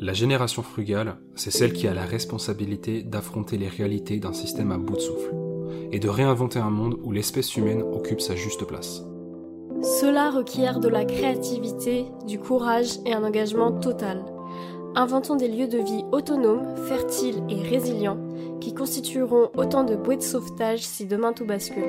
La génération frugale, c'est celle qui a la responsabilité d'affronter les réalités d'un système à bout de souffle, et de réinventer un monde où l'espèce humaine occupe sa juste place. Cela requiert de la créativité, du courage et un engagement total. Inventons des lieux de vie autonomes, fertiles et résilients, qui constitueront autant de bouées de sauvetage si demain tout bascule.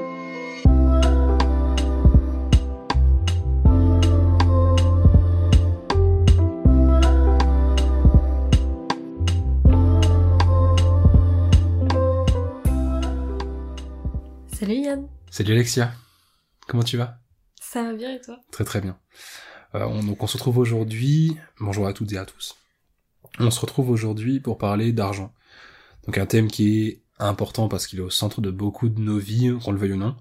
Salut Yann. Salut Alexia, comment tu vas? Ça va bien et toi? Très très bien. Euh, on, donc on se retrouve aujourd'hui, bonjour à toutes et à tous. On se retrouve aujourd'hui pour parler d'argent. Donc un thème qui est important parce qu'il est au centre de beaucoup de nos vies, qu'on le veuille ou non.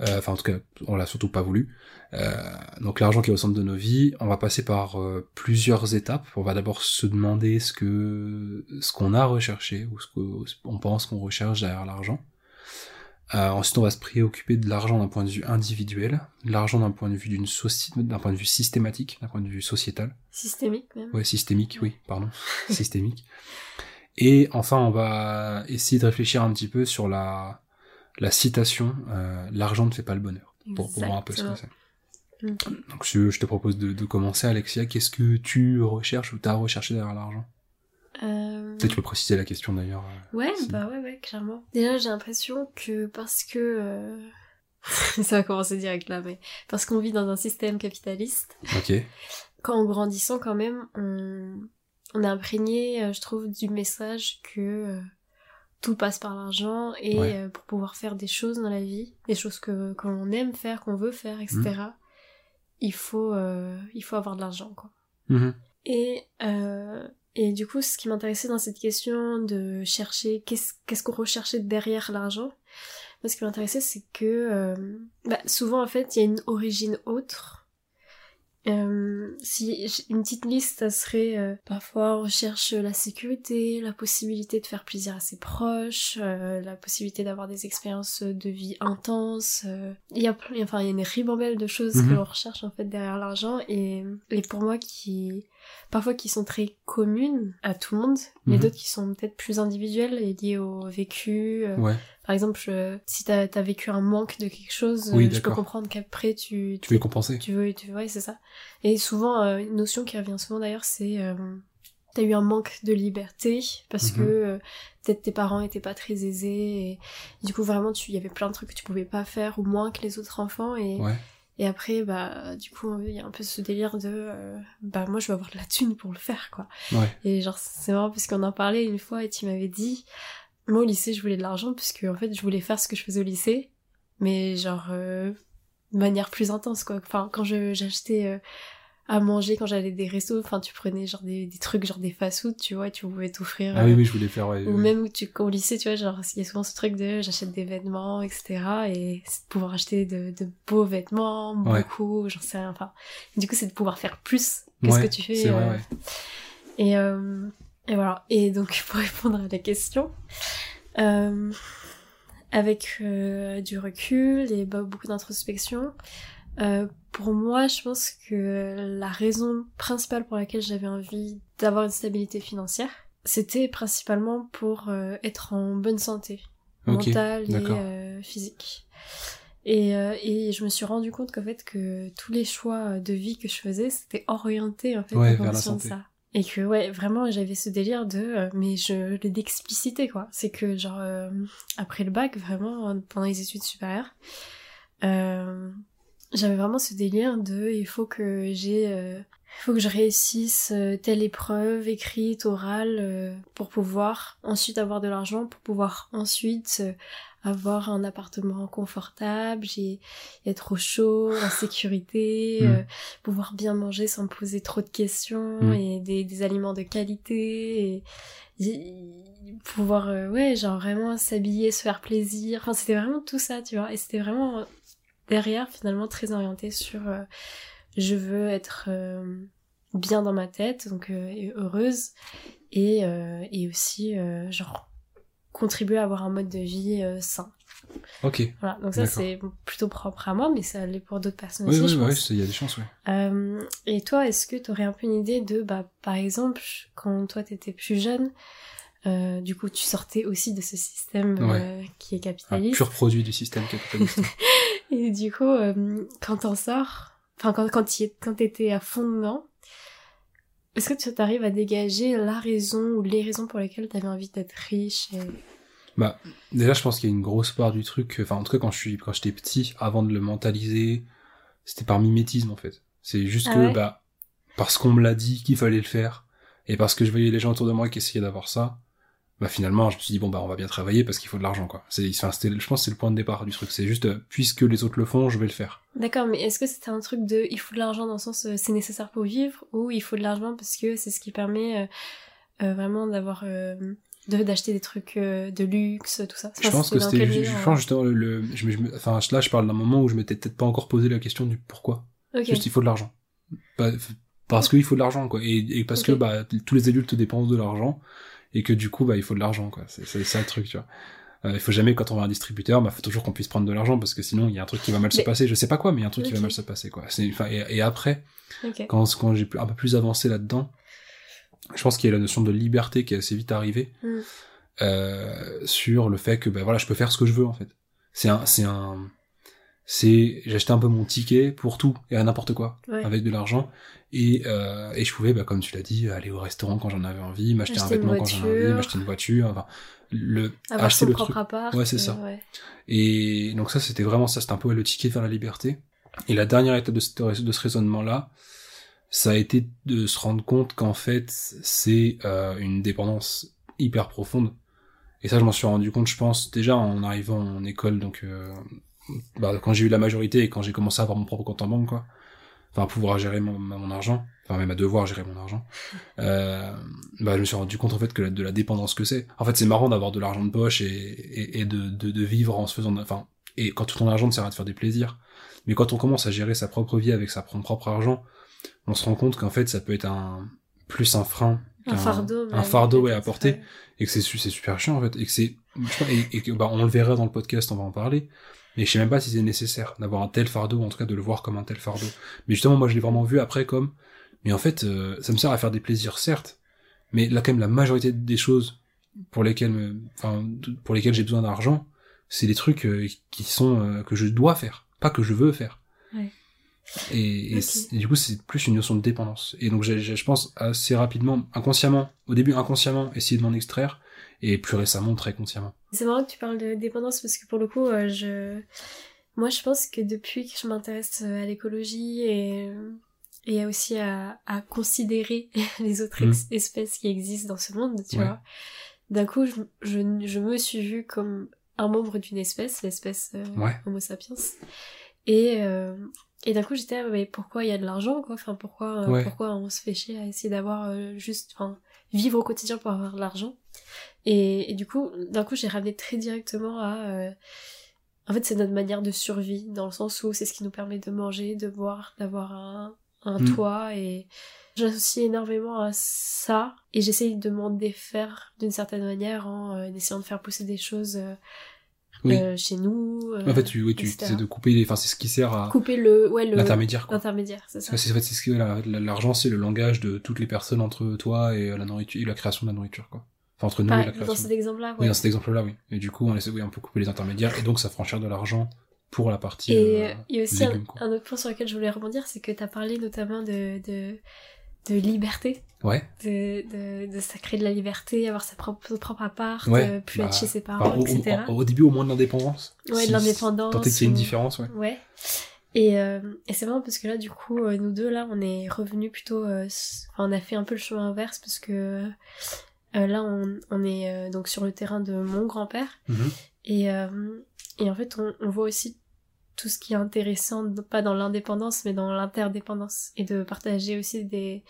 Euh, enfin en tout cas, on l'a surtout pas voulu. Euh, donc l'argent qui est au centre de nos vies, on va passer par euh, plusieurs étapes. On va d'abord se demander ce que ce qu'on a recherché ou ce qu'on pense qu'on recherche derrière l'argent. Euh, ensuite, on va se préoccuper de l'argent d'un point de vue individuel, de l'argent d'un point de vue d'une société, d'un point de vue systématique, d'un point de vue sociétal. Systémique même. Ouais, systémique, oui, pardon, systémique. Et enfin, on va essayer de réfléchir un petit peu sur la la citation euh, "l'argent ne fait pas le bonheur" pour, pour voir un peu ce que c'est. Donc, je, je te propose de, de commencer, Alexia. Qu'est-ce que tu recherches ou t'as recherché derrière l'argent? Euh, Peut-être tu peux préciser la question d'ailleurs. euh, Ouais, si. bah ouais, ouais, clairement. Déjà, j'ai l'impression que parce que... euh, Ça va commencer direct là, mais... Parce qu'on vit dans un système capitaliste, Ok. quand en grandissant quand même, on, on est imprégné, je trouve, du message que tout passe par l'argent et Ouais. euh, pour pouvoir faire des choses dans la vie, des choses que qu'on aime faire, qu'on veut faire, etc., Mmh. il, faut, euh, il faut avoir de l'argent, quoi. Mhm. Et, euh, et du coup, ce qui m'intéressait dans cette question de chercher qu'est-ce qu'on recherchait derrière l'argent, moi, ce qui m'intéressait, c'est que euh, bah, souvent, en fait, il y a une origine autre. Euh, si une petite liste, ça serait euh, parfois on recherche la sécurité, la possibilité de faire plaisir à ses proches, la possibilité d'avoir des expériences de vie intenses. Il y a plein- enfin il y a une ribambelle de choses Mhm. que l'on recherche en fait derrière l'argent et, et pour moi qui parfois qui sont très communes à tout le monde, mais Mhm. d'autres qui sont peut-être plus individuelles et liées au vécu. euh, Ouais. Par exemple, je- si t'as as vécu un manque de quelque chose, Oui, euh, je peux comprendre qu'après tu Tu veux compenser tu veux, tu ouais, c'est ça. Et souvent, euh, une notion qui revient souvent d'ailleurs, c'est euh, t'as eu un manque de liberté parce Mhm. que euh, peut-être tes parents étaient pas très aisés et du coup vraiment tu il y avait plein de trucs que tu pouvais pas faire ou moins que les autres enfants et Ouais. Et après bah du coup il y a un peu ce délire de euh, bah moi je veux avoir de la thune pour le faire quoi. Ouais. Et genre c'est marrant parce qu'on en parlait une fois et tu m'avais dit moi au lycée je voulais de l'argent puisque en fait je voulais faire ce que je faisais au lycée mais genre euh, de manière plus intense quoi enfin quand je j'achetais euh, à manger quand j'allais des restos enfin tu prenais genre des, des trucs genre des fast food tu vois et tu pouvais t'offrir Ah euh, oui, oui, je voulais faire. Ouais, ou ouais. même où tu au lycée tu vois genre il y a souvent ce truc de j'achète des vêtements etc et c'est de pouvoir acheter de, de beaux vêtements Ouais. beaucoup j'en sais rien enfin du coup c'est de pouvoir faire plus que ce que tu fais C'est vrai, euh, ouais. et, euh, et voilà. Et donc, pour répondre à la question, euh, avec euh, du recul et bah, beaucoup d'introspection, euh, pour moi, je pense que la raison principale pour laquelle j'avais envie d'avoir une stabilité financière, c'était principalement pour euh, être en bonne santé mentale et euh, physique. Et, euh, et je me suis rendu compte qu'en fait que tous les choix de vie que je faisais, c'était orienté en fait Ouais, en vers la de ça. Et que ouais, vraiment j'avais ce délire de mais je l'ai d'expliciter quoi. C'est que genre euh, après le bac vraiment pendant les études supérieures euh, j'avais vraiment ce délire de il faut que j'ai euh, il faut que je réussisse euh, telle épreuve écrite, orale, euh, pour pouvoir ensuite avoir de l'argent, pour pouvoir ensuite euh, avoir un appartement confortable, j'ai être au chaud, en sécurité, Mm. euh, pouvoir bien manger sans me poser trop de questions Mm. et des, des aliments de qualité et, et pouvoir euh, ouais genre vraiment s'habiller, se faire plaisir. Enfin c'était vraiment tout ça, tu vois. Et c'était vraiment derrière finalement très orienté sur euh, je veux être euh, bien dans ma tête, donc euh, heureuse, et, euh, et aussi euh, genre contribuer à avoir un mode de vie euh, sain. Ok. Voilà, donc ça c'est plutôt propre à moi, mais ça l'est pour d'autres personnes Oui, aussi, oui, je oui, pense. c'est- il y a des chances, oui. Euh, et toi, est-ce que tu aurais un peu une idée de, bah, par exemple, quand toi t'étais plus jeune, euh, du coup tu sortais aussi de ce système euh, qui est Un capitaliste, pur produit du système capitaliste. et du coup, euh, quand t'en sors, enfin quand quand t'étais à fond dedans, est-ce que tu t'arrives à dégager la raison ou les raisons pour lesquelles t'avais envie d'être riche et... Bah, déjà, je pense qu'il y a une grosse part du truc. Enfin, en tout cas, quand je suis, quand j'étais petit, avant de le mentaliser, c'était par mimétisme en fait. C'est juste Ah que, ouais bah, parce qu'on me l'a dit qu'il fallait le faire, et parce que je voyais les gens autour de moi qui essayaient d'avoir ça, bah finalement, je me suis dit bon bah on va bien travailler parce qu'il faut de l'argent quoi. C'est, enfin, c'était, je pense, que c'est le point de départ du truc. C'est juste, euh, puisque les autres le font, je vais le faire. D'accord, mais est-ce que c'était un truc de il faut de l'argent dans le sens euh, c'est nécessaire pour vivre ou il faut de l'argent parce que c'est ce qui permet euh, euh, vraiment d'avoir euh, de d'acheter des trucs euh, de luxe tout ça? Je pense que c'était, je pense justement le, le- je me, je me- enfin là, je parle d'un moment où je m'étais peut-être pas encore posé la question du pourquoi. Ok. Juste il faut de l'argent. Pas- Parce qu'il faut de l'argent, quoi. Et, et parce que bah, tous les adultes dépensent de l'argent, et que du coup, bah, il faut de l'argent, quoi. C'est ça le truc, tu vois. Euh, il faut jamais, quand on va à un distributeur, bah, faut toujours qu'on puisse prendre de l'argent, parce que sinon, il y a un truc qui va mal se passer. Je sais pas quoi, mais il y a un truc qui va mal se passer, quoi. C'est, et, et après, quand, quand j'ai un peu plus avancé là-dedans, je pense qu'il y a la notion de liberté qui est assez vite arrivée, Mm. euh, sur le fait que, bah, voilà, je peux faire ce que je veux, en fait. C'est un, c'est un, c'est, acheté un peu mon ticket pour tout et à n'importe quoi Ouais. avec de l'argent et euh, et je pouvais bah comme tu l'as dit aller au restaurant quand j'en avais envie m'acheter un vêtement quand j'en avais envie m'acheter une voiture enfin le Avoir acheter son le propre truc appart. Ouais, c'est ça. euh, ouais. et donc ça c'était vraiment ça c'était un peu ouais, le ticket vers la liberté et la dernière étape de ce, de ce raisonnement là ça a été de se rendre compte qu'en fait c'est euh, une dépendance hyper profonde et ça je m'en suis rendu compte je pense déjà en arrivant en école donc euh, bah, quand j'ai eu la majorité et quand j'ai commencé à avoir mon propre compte en banque quoi. Enfin à pouvoir gérer mon, mon argent. Enfin même à devoir gérer mon argent. Euh, bah je me suis rendu compte en fait que la- de la dépendance que c'est. En fait c'est marrant d'avoir de l'argent de poche et, et, et de, de, de vivre en se faisant enfin et quand tout ton argent te sert à te faire des plaisirs. Mais quand on commence à gérer sa propre vie avec sa son propre argent on se rend compte qu'en fait ça peut être un plus un frein Un fardeau. un fardeau ouais, à porter et que c'est c'est super chiant en fait et que c'est et, et que bah on le verra dans le podcast on va en parler mais je sais même pas si c'est nécessaire d'avoir un tel fardeau en tout cas de le voir comme un tel fardeau. Mais justement moi je l'ai vraiment vu après comme mais en fait euh, ça me sert à faire des plaisirs certes mais là quand même la majorité des choses pour lesquelles me- enfin pour lesquelles j'ai besoin d'argent c'est des trucs euh, qui sont euh, que je dois faire pas que je veux faire. Ouais. et, et et du coup c'est plus une notion de dépendance. Et donc je pense assez rapidement inconsciemment au début inconsciemment essayer de m'en extraire et plus récemment très consciemment C'est marrant que tu parles de dépendance parce que pour le coup, euh, je, moi, je pense que depuis que je m'intéresse euh, à l'écologie et et aussi à, à considérer les autres ex- espèces qui existent dans ce monde, tu Ouais. vois, d'un coup, je, je, je me suis vue comme un membre d'une espèce, l'espèce euh, Ouais. Homo sapiens, et euh, et d'un coup, j'étais, ah, mais pourquoi il y a de l'argent, quoi? Enfin, pourquoi, euh, Ouais. pourquoi on se fait chier à essayer d'avoir euh, juste, enfin, vivre au quotidien pour avoir de l'argent? Et, et du coup, d'un coup, j'ai ramené très directement à. euh, en fait, c'est notre manière de survie, dans le sens où c'est ce qui nous permet de manger, de boire, d'avoir un, un Mm. toit. Et j'associe énormément à ça. Et j'essaye de m'en défaire d'une certaine manière en euh, essayant de faire pousser des choses euh, oui euh, chez nous. en fait tu oui tu c'est de couper les enfin c'est ce qui sert à Couper le. Ouais, l'intermédiaire quoi L'intermédiaire, c'est ça. C'est en fait c'est ce que la- la- l'argent c'est le langage de toutes les personnes entre toi et la nourriture et la création de la nourriture quoi enfin entre nous Pas- et la dans création. cet exemple-là, oui dans cet exemple là oui. Et du coup on essaie oui on peut couper les intermédiaires et donc ça franchir de l'argent pour la partie Et euh, il y a aussi un, légumes, un autre point sur lequel je voulais rebondir, c'est que tu as parlé notamment de, de, de liberté, ouais. De, de, de ça crée de la liberté, avoir sa propre, son propre appart, Ouais, euh, plus bah, être chez ses parents, au, etc. au- au début au moins de l'indépendance. Ouais, de l'indépendance, tant qu'il y a une différence ouais. Ouais. Et, euh, et c'est marrant parce que là, du coup, nous deux, là, on est revenus plutôt... euh, on a fait un peu le chemin inverse parce que euh, là, on, on est euh, donc sur le terrain de mon grand-père. Mhm. Et, euh, et en fait, on, on voit aussi tout ce qui est intéressant, pas dans l'indépendance, mais dans l'interdépendance. Et de partager aussi des...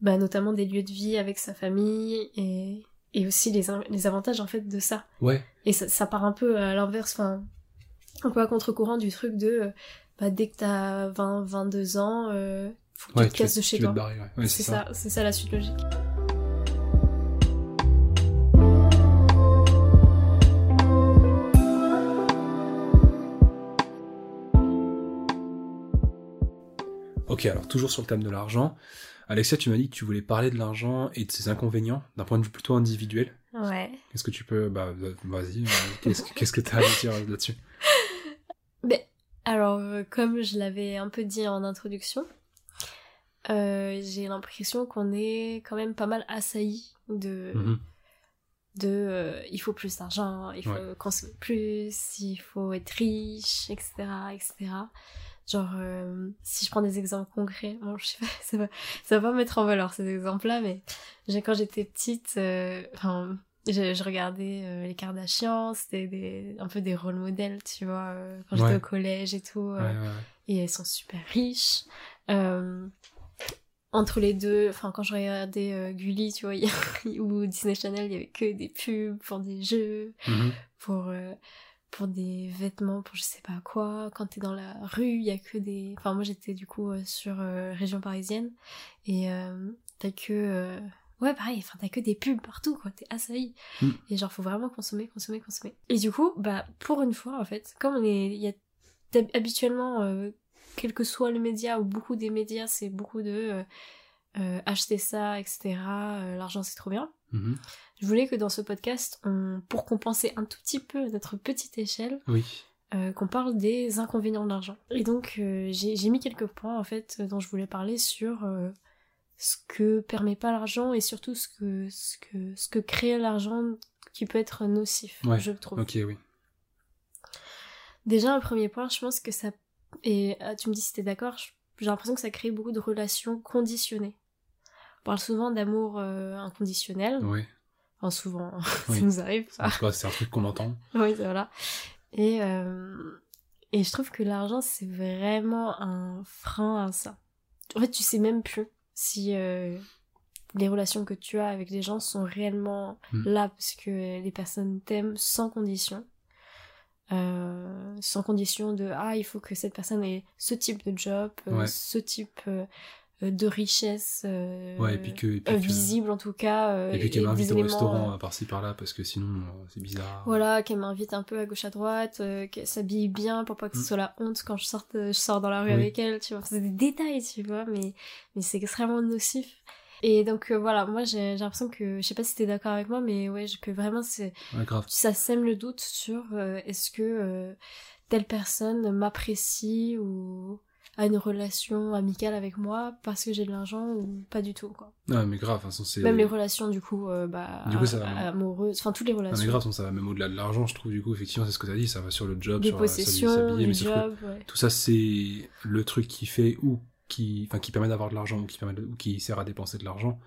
Bah, notamment des lieux de vie avec sa famille et, et aussi les, avantages, en fait, de ça. ouais Et ça, ça part un peu à l'inverse, enfin, un peu à contre-courant du truc de, bah, dès que t'as 20, 22 ans, faut que ouais tu te casses de chez toi. ouais, c'est ça, c'est ça la suite logique. Ok, alors toujours sur le thème de l'argent. Alexia, tu m'as dit que tu voulais parler de l'argent et de ses inconvénients d'un point de vue plutôt individuel. Ouais. Est-ce que tu peux, bah, vas-y, euh, qu'est-ce que qu'est-ce que t'as à dire là-dessus? Mais alors, euh, comme je l'avais un peu dit en introduction, euh, j'ai l'impression qu'on est quand même pas mal assailli de Mhm. de euh, il faut plus d'argent, il faut Ouais. consommer plus, il faut être riche, etc., etc. Genre, euh, si je prends des exemples concrets, bon, je sais pas, ça va, ça va pas mettre en valeur ces exemples-là, mais quand j'étais petite, euh, enfin, je, je regardais euh, les Kardashians, c'était des, un peu des rôles modèles, tu vois, quand j'étais Ouais. au collège et tout. Ouais, ouais, ouais. et elles sont super riches. Entre les deux, enfin quand je regardais Gulli, tu vois, ou Disney Channel, il y avait que des pubs pour des jeux, Mhm. pour pour des vêtements, pour je sais pas quoi. Quand t'es dans la rue, il y a que des. Enfin moi j'étais du coup euh, sur euh, région parisienne et euh, t'as que euh, ouais pareil, enfin t'as que des pubs partout quoi, t'es assailli. Mm. Et genre faut vraiment consommer, consommer, consommer. Et du coup bah pour une fois en fait, comme on est, il y a habituellement euh, quel que soit le média ou beaucoup des médias, c'est beaucoup de euh, euh, acheter ça, etc. euh, L'argent c'est trop bien. Mhm. Je voulais que dans ce podcast, on, pour compenser un tout petit peu notre petite échelle, Oui. euh, qu'on parle des inconvénients de l'argent. Et donc euh, j'ai mis quelques points en fait dont je voulais parler sur euh, ce que permet pas l'argent et surtout ce que ce que ce que crée l'argent qui peut être nocif, Ouais, je trouve. Ok, oui. Déjà un premier point, je pense que ça et ah, tu me dis si t'es d'accord, j'ai l'impression que ça crée beaucoup de relations conditionnées. On parle souvent d'amour euh, inconditionnel, Ouais. enfin souvent, Oui. ça nous arrive. En tout cas, c'est un truc qu'on entend. Oui, voilà. Et, euh, et je trouve que l'argent, c'est vraiment un frein à ça. En fait, tu sais même plus si euh, les relations que tu as avec les gens sont réellement Mm. là parce que les personnes t'aiment sans condition. Euh, sans condition de ah il faut que cette personne ait ce type de job Ouais. ce type de richesse euh, Ouais, et puis que. Et puis euh, que- visible en tout cas euh, Et puis qu'elle m'invite au restaurant euh, euh, par-ci par-là parce que sinon euh, c'est bizarre. voilà, qu'elle m'invite un peu à gauche à droite, euh, qu'elle s'habille bien pour pas que ce Mm. soit la honte quand je sors, je sors dans la rue Oui. avec elle, tu vois. C'est des détails, tu vois, mais, mais c'est extrêmement nocif. Et donc euh, voilà, moi j'ai l'impression que, je sais pas si t'es d'accord avec moi, mais ouais, que vraiment c'est, Ouais, ça sème le doute sur euh, est-ce que euh, telle personne m'apprécie ou a une relation amicale avec moi parce que j'ai de l'argent ou pas du tout, quoi. Non, mais grave, façon, c'est. Même les relations, du coup, euh, bah, Du coup, ça va. amoureuses, enfin toutes les Non, relations. mais grave, ça va même au-delà de l'argent, je trouve, du coup, effectivement, c'est ce que t'as dit, ça va sur le job, des sur euh, possessions, s'habiller, du mais que job, ouais. tout ça, c'est le truc qui fait ou qui, enfin, qui permet d'avoir de l'argent ou qui permet de- ou qui sert à dépenser de l'argent.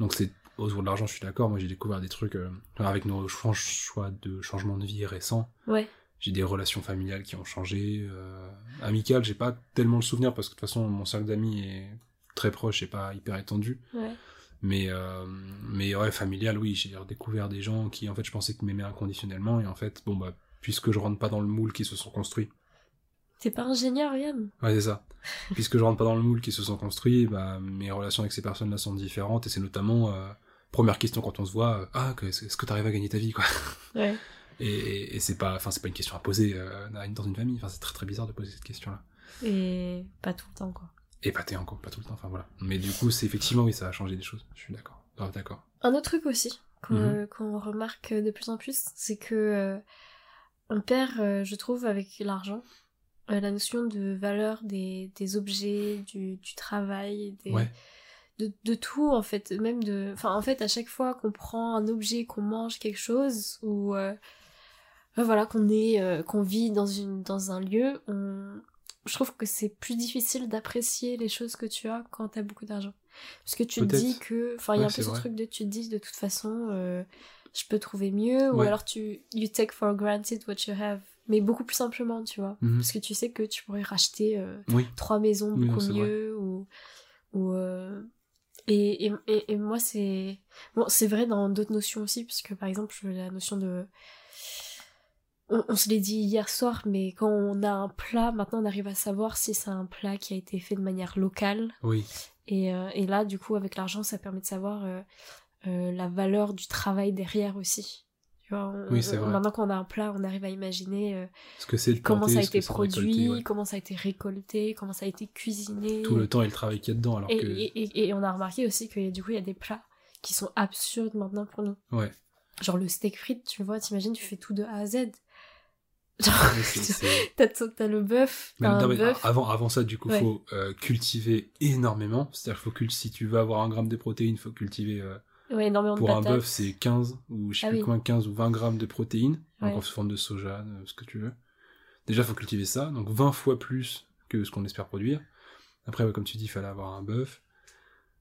Donc c'est autour de l'argent, je suis d'accord. Moi, j'ai découvert des trucs euh, avec nos choix, choix de changement de vie récents. Ouais. J'ai des relations familiales qui ont changé, euh, amicales, j'ai pas tellement le souvenir parce que de toute façon, mon cercle d'amis est très proche et pas hyper étendu. Ouais. Mais, euh, mais ouais, familial, oui, j'ai redécouvert des gens qui, en fait, je pensais qu'ils m'aimaient inconditionnellement, et en fait, bon, bah, puisque je rentre pas dans le moule qui se sont construits, T'es pas ingénieur, Yann ouais, c'est ça, puisque je rentre pas dans le moule qui se sont construits, bah, mes relations avec ces personnes-là sont différentes, et c'est notamment, euh, première question quand on se voit, euh, ah, que- est-ce que t'arrives à gagner ta vie, quoi? Ouais. Et, et, c'est pas, enfin, c'est pas une question à poser euh, dans une famille, enfin, c'est très très bizarre de poser cette question-là. Et pas tout le temps, quoi. Et pas t'es encore, pas tout le temps, enfin voilà. Mais du coup, c'est effectivement, oui, ça a changé des choses, je suis d'accord, grave d'accord. Un autre truc aussi qu'on Mhm. euh, qu'on remarque de plus en plus, c'est que euh, on perd, euh, je trouve, avec l'argent, euh, la notion de valeur des, des objets, du, du travail, des, Ouais, de, de tout en fait, même de... Enfin en fait à chaque fois qu'on prend un objet, qu'on mange quelque chose, ou voilà, qu'on est, euh, qu'on vit dans, une, dans un lieu, on... je trouve que c'est plus difficile d'apprécier les choses que tu as quand t'as beaucoup d'argent. Parce que tu te dis que... Enfin il y a un peu ce vrai. truc de tu te dis de toute façon... euh, je peux trouver mieux, ou alors tu you take for granted what you have, mais beaucoup plus simplement, tu vois, Mhm. parce que tu sais que tu pourrais racheter euh, oui, trois maisons Oui, non, beaucoup vrai. mieux ou ou et, et, et, et moi c'est bon c'est vrai dans d'autres notions aussi parce que par exemple la notion de on, on se l'est dit hier soir mais quand on a un plat maintenant on arrive à savoir si c'est un plat qui a été fait de manière locale oui, et, euh, et là du coup avec l'argent ça permet de savoir euh, euh, la valeur du travail derrière aussi tu vois, on- Oui, c'est vrai. Maintenant qu'on a un plat, on arrive à imaginer Ce que c'est de comment planter, ça a été produit, ouais. comment ça a été récolté, comment ça a été cuisiné. Tout le temps et le travail qu'il y a dedans, alors et, que... et, et- et on a remarqué aussi que du coup, il y a des plats qui sont absurdes maintenant pour nous. Ouais. Genre le steak frites, tu vois, t'imagines, tu fais tout de A à Z. Genre, Ouais, c'est- c'est- t'as, t'as le bœuf, avant, avant ça, du coup, Ouais. faut euh, cultiver énormément. C'est-à-dire, faut cult- si tu veux avoir un gramme de protéines, faut cultiver euh, Ouais, énormément pour de un bœuf, c'est 15 ou je sais Ah plus oui. combien, 15 ou 20 grammes de protéines, donc Ouais. en forme de soja, de ce que tu veux. Déjà, faut cultiver ça, donc 20 fois plus que ce qu'on espère produire. Après, comme tu dis, il fallait avoir un bœuf,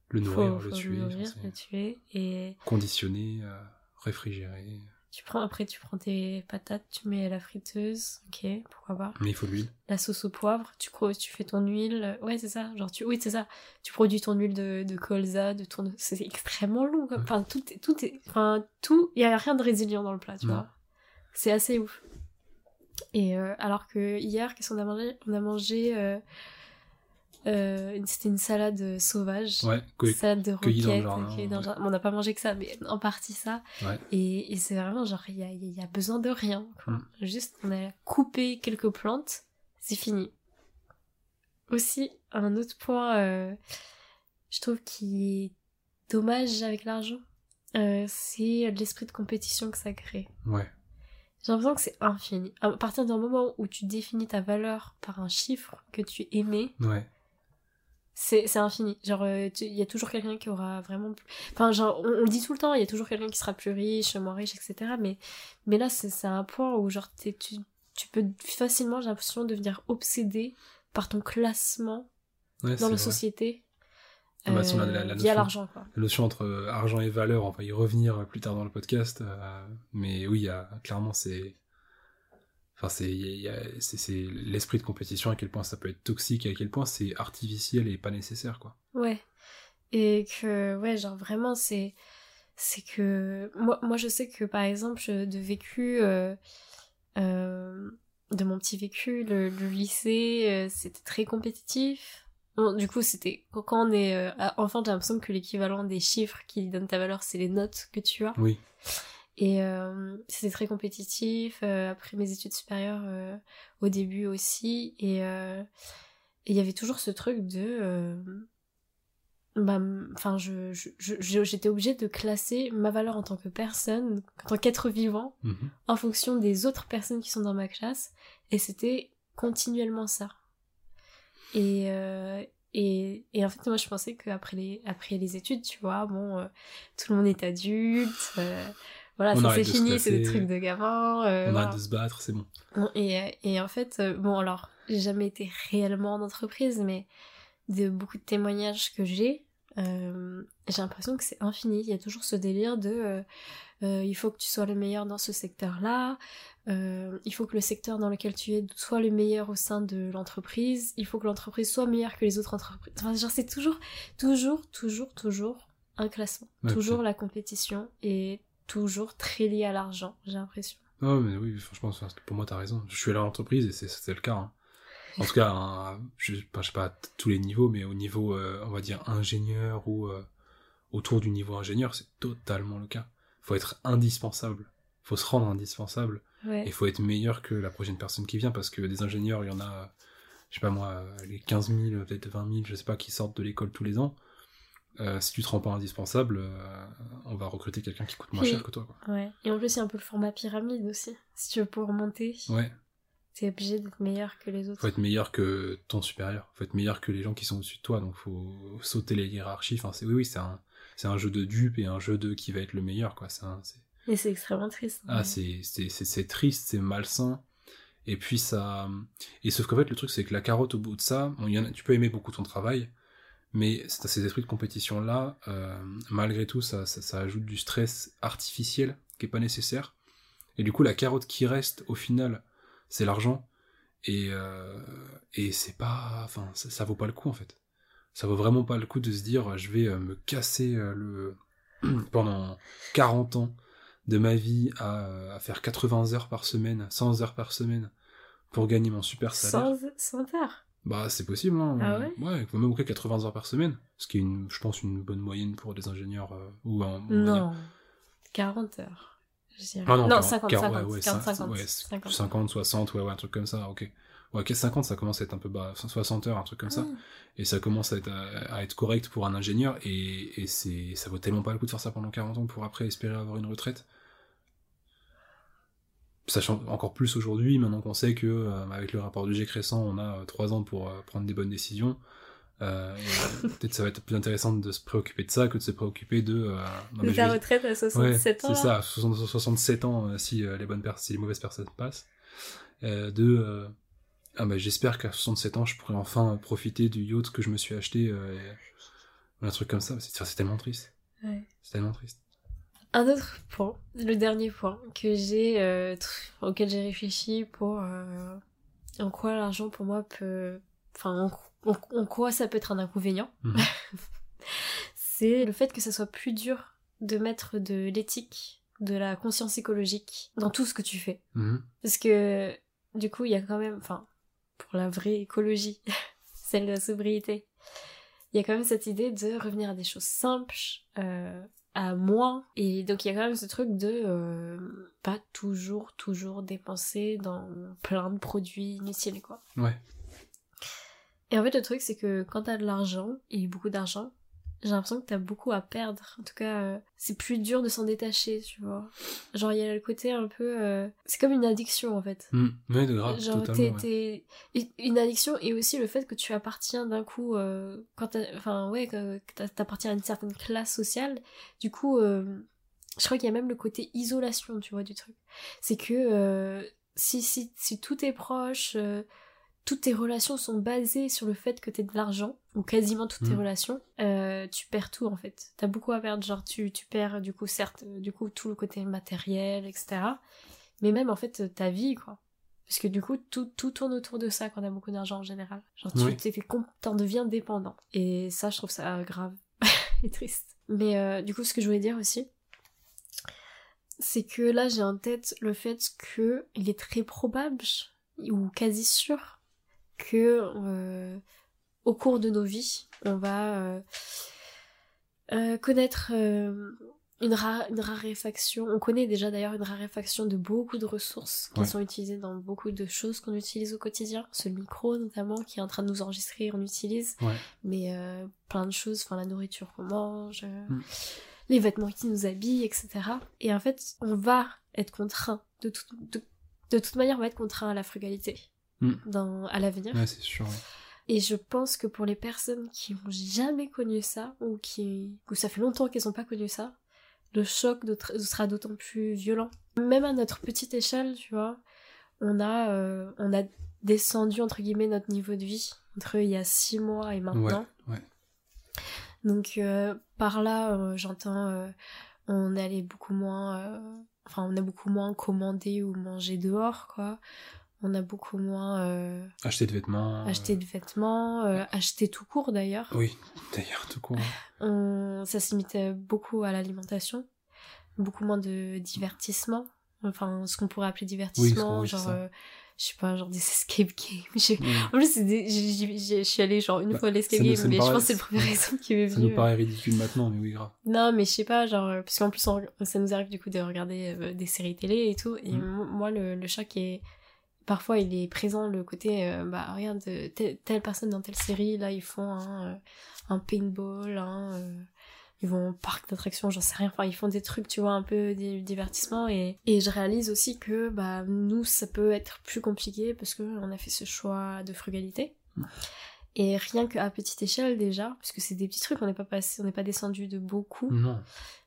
le nourrir, faut, le faut tuer, le nourrir, le tuer. Et conditionner, euh, réfrigérer. Tu prends, après, tu prends tes patates, tu mets la friteuse. Ok, pourquoi pas. Mais il faut l'huile. La sauce au poivre, tu, tu fais ton huile. Ouais, c'est ça. Genre, tu, oui, c'est ça. Tu produis ton huile de, de colza, de tourne. C'est extrêmement long. quoi. Enfin, tout est, tout est, enfin, tout, il y a rien de résilient dans le plat, tu Non. vois. C'est assez ouf. Et euh, alors que hier, qu'est-ce qu'on a mangé? On a mangé, euh, euh, c'était une salade sauvage. Ouais, salade de cueillie roquettes, dans le jardin, cueillie dans le ouais. jardin. Bon, on n'a pas mangé que ça, mais en partie ça. Ouais. Et, et c'est vraiment genre, il y a, il y a besoin de rien. quoi. Mm. Juste, on a coupé quelques plantes, c'est fini. Aussi, un autre point, euh, je trouve qui est dommage avec l'argent, euh, c'est l'esprit de compétition que ça crée. ouais. J'ai l'impression que c'est infini. À partir d'un moment où tu définis ta valeur par un chiffre que tu aimais, Ouais. C'est c'est infini. Genre, euh, il y a toujours quelqu'un qui aura vraiment... plus- Enfin, genre, on, on le dit tout le temps, il y a toujours quelqu'un qui sera plus riche, moins riche, etc. Mais, mais là, c'est c'est un point où, genre, t'es- tu, tu peux facilement, j'ai l'impression, devenir obsédé par ton classement Ouais, dans la vrai. société Ah bah, si euh, la- la via l'argent. La notion entre euh, argent et valeur, on va y revenir plus tard dans le podcast. euh, mais oui, a, clairement, c'est. Enfin, c'est l'esprit de compétition, à quel point ça peut être toxique, à quel point c'est artificiel et pas nécessaire, quoi. Ouais. Et que, ouais, genre vraiment, c'est. C'est que. Moi, moi, je sais que, par exemple, de vécu. euh, euh, de mon petit vécu, le, le lycée, euh, c'était très compétitif. Bon, du coup, c'était. Quand on est enfant, j'ai l'impression que l'équivalent des chiffres qui donnent ta valeur, c'est les notes que tu as. Oui. Et euh, c'était très compétitif. euh, après mes études supérieures, euh, au début aussi. Et il y avait toujours ce truc de. bah, enfin, je, j'étais obligée de classer ma valeur en tant que personne, en tant qu'être vivant, Mhm. en fonction des autres personnes qui sont dans ma classe. Et c'était continuellement ça. Et, et, et en fait, moi, je pensais qu'après les, après les études, tu vois, bon, tout le monde est adulte. Voilà, On ça c'est fini, c'est des trucs de gamins. euh, on voilà. arrête de se battre, c'est bon. Et, euh, et en fait, euh, bon alors, j'ai jamais été réellement en entreprise, mais de beaucoup de témoignages que j'ai, euh, j'ai l'impression que c'est infini. Il y a toujours ce délire de euh, il faut que tu sois le meilleur dans ce secteur-là, euh, il faut que le secteur dans lequel tu es soit le meilleur au sein de l'entreprise, il faut que l'entreprise soit meilleure que les autres entreprises. Enfin, genre, c'est toujours, toujours, toujours, toujours un classement. Toujours la compétition et toujours très lié à l'argent, j'ai l'impression. Ah, mais oui, franchement, pour moi, t'as raison. Je suis allé à l'entreprise et c'est le cas. hein. En tout cas, un- je, je sais pas à tous les niveaux, mais au niveau, euh, on va dire, ingénieur ou euh, autour du niveau ingénieur, c'est totalement le cas. Faut être indispensable. Faut se rendre indispensable. Ouais. Et faut être meilleur que la prochaine personne qui vient parce que des ingénieurs, il y en a, je sais pas moi, les 15 000, peut-être 20 000, je sais pas, qui sortent de l'école tous les ans. Euh, si tu te rends pas indispensable, euh, on va recruter quelqu'un qui coûte moins Oui. cher que toi. Quoi. Ouais. Et en plus, a un peu le format pyramide aussi. Si tu veux pouvoir monter, Ouais. t'es obligé d'être meilleur que les autres. faut être meilleur que ton supérieur, faut être meilleur que les gens qui sont au-dessus de toi, donc faut sauter les hiérarchies. Enfin, c'est oui, oui, c'est un, c'est un jeu de dupe et un jeu de qui va être le meilleur, quoi. C'est un- c'est- Et c'est extrêmement triste. hein. ah, c'est, c'est, c'est, c'est triste, c'est malsain. Et puis ça, et sauf qu'en fait, le truc, c'est que la carotte au bout de ça, bon, il y en a, tu peux aimer beaucoup ton travail, mais c'est- ces esprits de compétition là, euh, malgré tout, ça, ça, ajoute du stress artificiel qui est pas nécessaire. Et du coup, la carotte qui reste au final, c'est l'argent. Et, euh, et c'est pas, enfin, ça, ça vaut pas le coup en fait. Ça vaut vraiment pas le coup de se dire, je vais euh, me casser le pendant 40 ans de ma vie à, à faire 80 heures par semaine, 100 heures par semaine pour gagner mon super salaire. Sans, sans heures? Bah, c'est possible, hein. Ah ouais Ouais, il faut même 80 heures par semaine. Ce qui est, une, je pense, une bonne moyenne pour des ingénieurs euh, ou un, Non. 40 heures. je. Ah non, non, 50, 40, 50, ouais, ouais, 40, cin- 50, ouais, 50. 50, 60, ouais, ouais, un truc comme ça, ok. Ouais, ok, 50, ça commence à être un peu bas, 60 heures, un truc comme ça. Ah. Et ça commence à être, à être correct pour un ingénieur, et, et c'est, ça vaut tellement pas le coup de faire ça pendant 40 ans pour après espérer avoir une retraite. Sachant encore plus aujourd'hui, maintenant qu'on sait que, euh, avec le rapport du GIEC récent, on a 3 ans pour euh, prendre des bonnes décisions. Euh, peut-être ça va être plus intéressant de se préoccuper de ça que de se préoccuper de. euh, non, De ta retraite à Ouais, 67 ans. c'est ça, 60 67 ans euh, si euh, les bonnes personnes, si les mauvaises personnes passent. Euh, de euh, ah bah j'espère qu'à 67 ans je pourrai enfin profiter du yacht que je me suis acheté euh, et- un truc comme ça, c'est c'est tellement triste. Ouais. C'est tellement triste. Un autre point, le dernier point que j'ai, euh, auquel j'ai réfléchi pour euh, en quoi l'argent pour moi peut, enfin en, en- en quoi ça peut être un inconvénient, Mhm. c'est le fait que ça soit plus dur de mettre de l'éthique, de la conscience écologique dans tout ce que tu fais. Mhm. Parce que du coup, il y a quand même, enfin, pour la vraie écologie, celle de la sobriété, il y a quand même cette idée de revenir à des choses simples, euh, à moins. Et donc il y a quand même ce truc de euh, pas toujours, toujours dépenser dans plein de produits inutiles, quoi. Ouais. Et en fait, le truc, c'est que quand t'as de l'argent, et beaucoup d'argent, j'ai l'impression que t'as beaucoup à perdre. En tout cas, euh, c'est plus dur de s'en détacher, tu vois. Genre, il y a le côté un peu... euh, C'est comme une addiction, en fait. Mhm. Ouais, de grave, Genre, t'es, ouais. Une addiction et aussi le fait que tu appartiens d'un coup... euh, quand Enfin, ouais, que que t'a- t'appartiens à une certaine classe sociale. Du coup, je crois qu'il y a même le côté isolation, tu vois, du truc. C'est que si, si, si tous tes proches... toutes tes relations sont basées sur le fait que t'aies de l'argent, ou quasiment toutes tes Mhm. relations, euh, tu perds tout en fait. T'as beaucoup à perdre, genre tu, tu perds du coup certes, euh, du coup tout le côté matériel, etc. Mais même en fait ta vie quoi. Parce que du coup tout, tout tourne autour de ça quand t'as beaucoup d'argent en général. Genre tu Oui. t'en deviens dépendant. Et ça je trouve ça grave et triste. Mais euh, du coup ce que je voulais dire aussi, c'est que là j'ai en tête le fait que il est très probable ou quasi sûr que euh, au cours de nos vies on va euh, euh, connaître une, ra- une raréfaction. On connaît déjà d'ailleurs une raréfaction de beaucoup de ressources qui Ouais. sont utilisées dans beaucoup de choses qu'on utilise au quotidien. Ce micro notamment qui est en train de nous enregistrer, on utilise. Ouais. Mais plein de choses, enfin la nourriture qu'on mange, Mm. les vêtements qui nous habillent, etc. Et en fait, on va être contraint. De, tout- de, de toute manière, on va être contraint à la frugalité Mm. dans, à l'avenir. Ouais, c'est sûr. ouais. Et je pense que pour les personnes qui ont jamais connu ça, ou qui, ou ça fait longtemps qu'elles n'ont pas connu ça, le choc sera d'autant plus violent. Même à notre petite échelle, tu vois, on a, euh, on a descendu, entre guillemets, notre niveau de vie entre il y a six mois et maintenant. Ouais, ouais. Donc, euh, par là, euh, j'entends, on allait beaucoup moins, enfin, on a beaucoup moins commandé ou mangé dehors, quoi. On a beaucoup moins euh, Acheter de vêtements. euh, acheté de vêtements, euh, acheté tout court d'ailleurs. Oui, d'ailleurs, tout court. On- ça se limitait beaucoup à l'alimentation, beaucoup moins de divertissement. Enfin, ce qu'on pourrait appeler divertissement, oui, genre, ça. euh, je sais pas, genre des escape games. J'ai- Ouais. En plus, c'est des- je suis allée genre une Bah, fois à l'escape ça game, ça mais je pense que c'est le premier exemple qui m'est Ça venu. nous paraît ridicule maintenant, mais oui, grave. Non, mais je sais pas, genre, euh, parce qu'en plus, on- ça nous arrive du coup de regarder euh, des séries télé et tout, et Mm. mo- moi, le, le choc est. Parfois, il est présent le côté, euh, bah, regarde, euh, telle, telle personne dans telle série, là, ils font un, euh, un paintball, euh, ils vont au parc d'attractions, j'en sais rien, enfin, ils font des trucs, tu vois, un peu di- divertissement, et, et je réalise aussi que, bah, nous, ça peut être plus compliqué parce que on a fait ce choix de frugalité. Et rien qu'à petite échelle déjà, parce que c'est des petits trucs, on n'est pas passé, on n'est pas descendu de beaucoup. Non.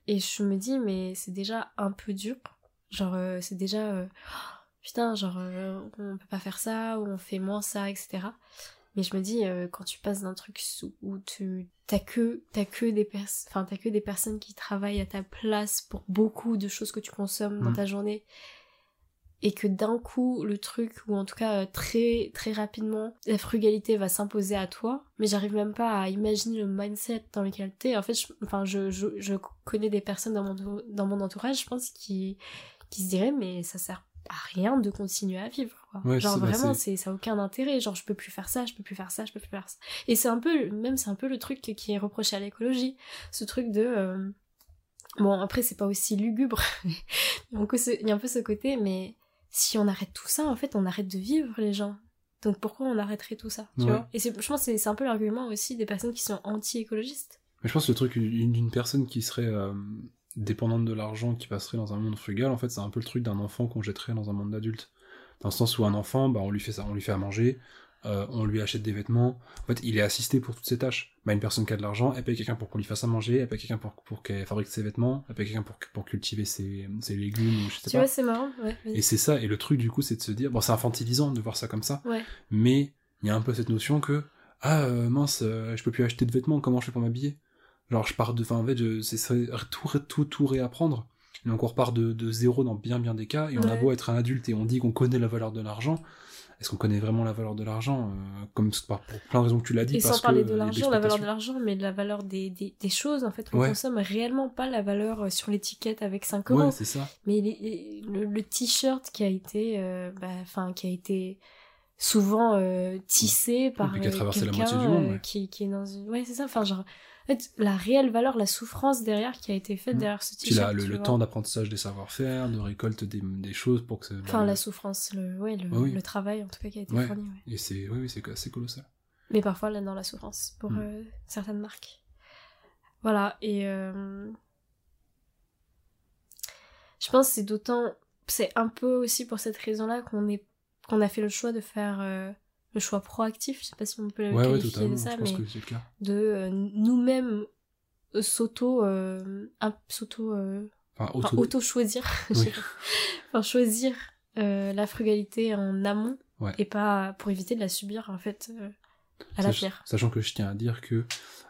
Et je me dis, mais c'est déjà un peu dur. Genre, euh, c'est déjà. Putain, genre, euh, on peut pas faire ça, ou on fait moins ça, etc. Mais je me dis, euh, quand tu passes d'un truc où tu t'as que, t'as que des personnes, enfin, t'as que des personnes qui travaillent à ta place pour beaucoup de choses que tu consommes dans Mm. ta journée, et que d'un coup, le truc, ou en tout cas, euh, très, très rapidement, la frugalité va s'imposer à toi, mais j'arrive même pas à imaginer le mindset dans lequel t'es. En fait, je, enfin, je, je, je connais des personnes dans mon, dans mon entourage, je pense, qui, qui se diraient, mais ça sert à rien de continuer à vivre, quoi. Ouais, Genre, bah, vraiment, c'est- ça a aucun intérêt. Genre, je peux plus faire ça, je peux plus faire ça, je peux plus faire ça. Et c'est un peu, même, c'est un peu le truc qui est reproché à l'écologie. Ce truc de, euh, Bon, après, c'est pas aussi lugubre. il, y a un peu ce, il y a un peu ce côté, mais si on arrête tout ça, en fait, on arrête de vivre, les gens. Donc pourquoi on arrêterait tout ça, tu Ouais. vois? Et c'est, je pense que c'est, un peu l'argument aussi des personnes qui sont anti-écologistes. Mais je pense que le truc d'une d'une personne qui serait euh, dépendante de l'argent, qui passerait dans un monde frugal, en fait, c'est un peu le truc d'un enfant qu'on jetterait dans un monde d'adulte. Dans le sens où un enfant, bah, on lui fait ça, on lui fait à manger, euh, on lui achète des vêtements. En fait, il est assisté pour toutes ses tâches. Bah, une personne qui a de l'argent, elle paye quelqu'un pour qu'on lui fasse à manger, elle paye quelqu'un pour, pour qu'elle fabrique ses vêtements, elle paye quelqu'un pour, pour cultiver ses, ses légumes, ou je sais Tu pas. vois, c'est marrant, ouais. Et c'est ça, et le truc du coup, c'est de se dire, bon, c'est infantilisant de voir ça comme ça, Ouais. mais il y a un peu cette notion que, ah euh, mince, euh, je peux plus acheter de vêtements, comment je fais pour m'habiller? Genre, je pars de, enfin, en fait, c'est tout, tout, tout réapprendre. Et donc, on repart de, de zéro dans bien, bien des cas, et on a beau être un adulte et on dit qu'on connaît la valeur de l'argent. Est-ce qu'on connaît vraiment la valeur de l'argent euh, Comme pour plein de raisons que tu l'as dit. Et parce sans parler que, de euh, l'argent, la valeur de l'argent, mais de la valeur des, des, des choses, en fait, qu'on Ouais. consomme, réellement pas la valeur euh, sur l'étiquette avec 5 euros. Ouais, c'est ça. Mais les- les- le, le t-shirt qui a été, euh, bah, enfin, qui a été souvent euh, tissé par a euh, traversé la quelqu'un moitié du monde, euh, qui, qui est dans une... Ouais, c'est ça. Enfin, genre, en fait, la réelle valeur, la souffrance derrière qui a été faite Mm. derrière ce t-shirt. le, le temps d'apprentissage des savoir-faire, de récolte des, des choses pour que ça. Enfin, bah, la souffrance, le, ouais, le, oui. le travail, en tout cas, qui a été Ouais. fourni, ouais. Et c'est, oui, oui, c'est assez colossal. Mais parfois, là, dans la souffrance, pour Mm. euh, certaines marques. Voilà, et... euh, Je pense que c'est d'autant... C'est un peu aussi pour cette raison-là qu'on est... qu'on a fait le choix de faire euh, le choix proactif, je sais pas si on peut le Ouais, qualifier de ça, mais de euh, nous-mêmes euh, s'auto... un- s'auto... Enfin, auto- Oui. enfin, choisir euh, la frugalité en amont, Ouais. et pas pour éviter de la subir, en fait, à la pierre. Sachant que je tiens à dire que,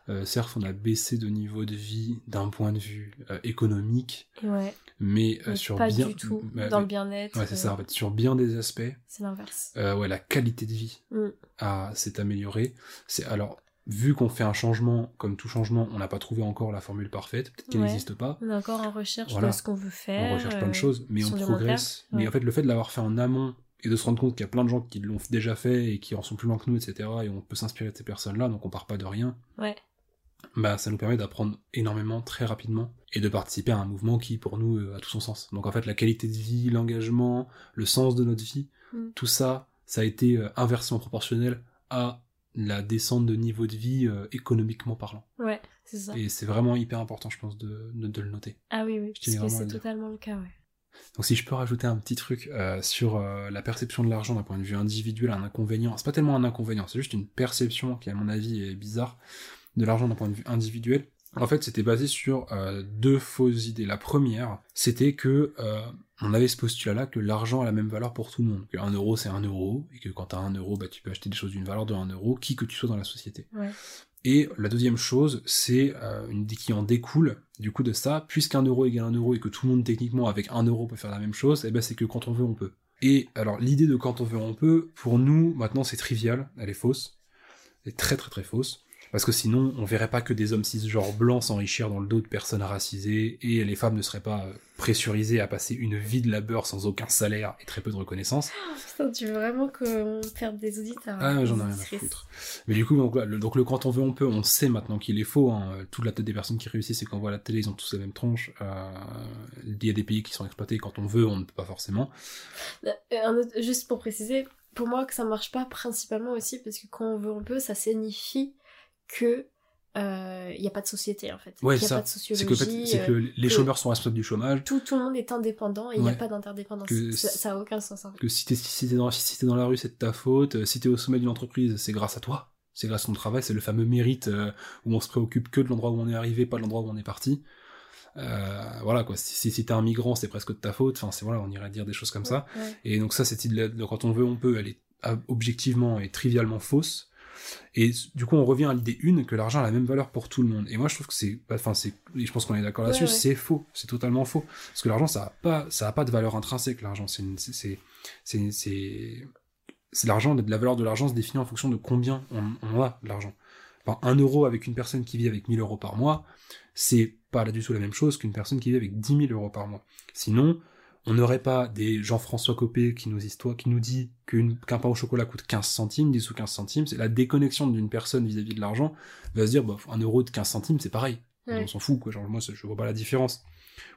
euh, certes, on a baissé de niveau de vie d'un point de vue euh, économique, ouais. Mais, euh, sur pas bien, du tout mais- dans mais- le bien-être. Ouais, c'est euh, ça. En fait, sur bien des aspects, C'est l'inverse. euh, ouais, la qualité de vie Mm. a s'est améliorée. C'est alors vu qu'on fait un changement, comme tout changement, on n'a pas trouvé encore la formule parfaite. Peut-être qu'elle Ouais. n'existe pas. On est encore en recherche Voilà. de ce qu'on veut faire. On recherche plein de euh, choses, mais on progresse. Mais en fait, le fait de l'avoir fait en amont et de se rendre compte qu'il y a plein de gens qui l'ont déjà fait et qui en sont plus loin que nous, etc. Et on peut s'inspirer de ces personnes-là, donc on part pas de rien. Ouais. Bah, ça nous permet d'apprendre énormément très rapidement et de participer à un mouvement qui, pour nous, euh, a tout son sens. Donc en fait, la qualité de vie, l'engagement, le sens de notre vie, Mm. tout ça, ça a été euh, inversement proportionnel à la descente de niveau de vie euh, économiquement parlant. Ouais, c'est ça. Et c'est vraiment hyper important, je pense, de, de, de le noter. Ah oui, oui, Je parce que c'est totalement le cas, ouais. Donc si je peux rajouter un petit truc euh, sur euh, la perception de l'argent d'un point de vue individuel, un inconvénient, c'est pas tellement un inconvénient, c'est juste une perception qui à mon avis est bizarre de l'argent d'un point de vue individuel. En fait, c'était basé sur euh, deux fausses idées. La première, c'était que euh, on avait ce postulat-là que l'argent a la même valeur pour tout le monde, que un euro c'est un euro, et que quand t'as un euro, bah tu peux acheter des choses d'une valeur de un euro, qui que tu sois dans la société. Ouais. Et la deuxième chose, c'est euh, une idée qui en découle du coup de ça, puisqu'un euro égale un euro et que tout le monde techniquement avec un euro peut faire la même chose, et ben c'est que quand on veut on peut. Et alors l'idée de quand on veut on peut, pour nous maintenant c'est trivial, elle est fausse, elle est très très très fausse, parce que sinon on verrait pas que des hommes cisgenres blancs s'enrichir dans le dos de personnes racisées, et les femmes ne seraient pas euh, pressurisées à passer une vie de labeur sans aucun salaire et très peu de reconnaissance. Putain, tu veux vraiment qu'on perde des auditeurs Ah, j'en ai rien à foutre. Mais du coup, donc, le, donc le quand on veut, on peut, on sait maintenant qu'il est faux. Hein. Toute la tête des personnes qui réussissent, c'est qu'on voit la télé, ils ont tous la même tronche. Euh, il y a des pays qui sont exploités. Quand on veut, on ne peut pas forcément. Euh, autre- juste pour préciser, pour moi que ça marche pas principalement aussi parce que quand on veut on peut, ça signifie que il y a pas de société en fait. Ouais, Il y a ça. pas de C'est sociologie. c'est euh, que les que- chômeurs sont responsables du chômage. tout, tout le monde est indépendant et il n'y Ouais. a pas d'interdépendance. Ça, c'est- ça a aucun sens en fait. Que si t'es si t'es dans, si t'es dans la rue, c'est de ta faute. Euh, Si t'es au sommet d'une entreprise, c'est grâce à toi. C'est grâce à ton travail. C'est le fameux mérite euh, où on se préoccupe que de l'endroit où on est arrivé, pas de l'endroit où on est parti. Euh, voilà quoi. Si, si, si t'es un migrant, c'est presque de ta faute. Enfin, c'est voilà, on irait dire des choses comme ça. Et donc ça, cette idée quand on veut, on peut, elle est objectivement et trivialement fausse. Et du coup, on revient à l'idée une que l'argent a la même valeur pour tout le monde. Et moi, je trouve que c'est, enfin, c'est, je pense qu'on est d'accord là-dessus, Ouais, ouais. c'est faux, c'est totalement faux. Parce que l'argent, ça a pas, ça a pas de valeur intrinsèque. L'argent, c'est, c'est, c'est, c'est, c'est, l'argent. La valeur de l'argent se définit en fonction de combien on, on a de l'argent. Enfin, un euro avec une personne qui vit avec 1000 euros par mois, c'est pas du tout la même chose qu'une personne qui vit avec 10 000 euros par mois. Sinon, on n'aurait pas des Jean-François Copé qui nous, histoire, qui nous dit qu'un pain au chocolat coûte 15 centimes, 10 ou 15 centimes, c'est la déconnexion d'une personne vis-à-vis de l'argent, va se dire, bah, un euro de 15 centimes, c'est pareil. Ouais. On s'en fout, quoi. Genre, moi, je vois pas la différence.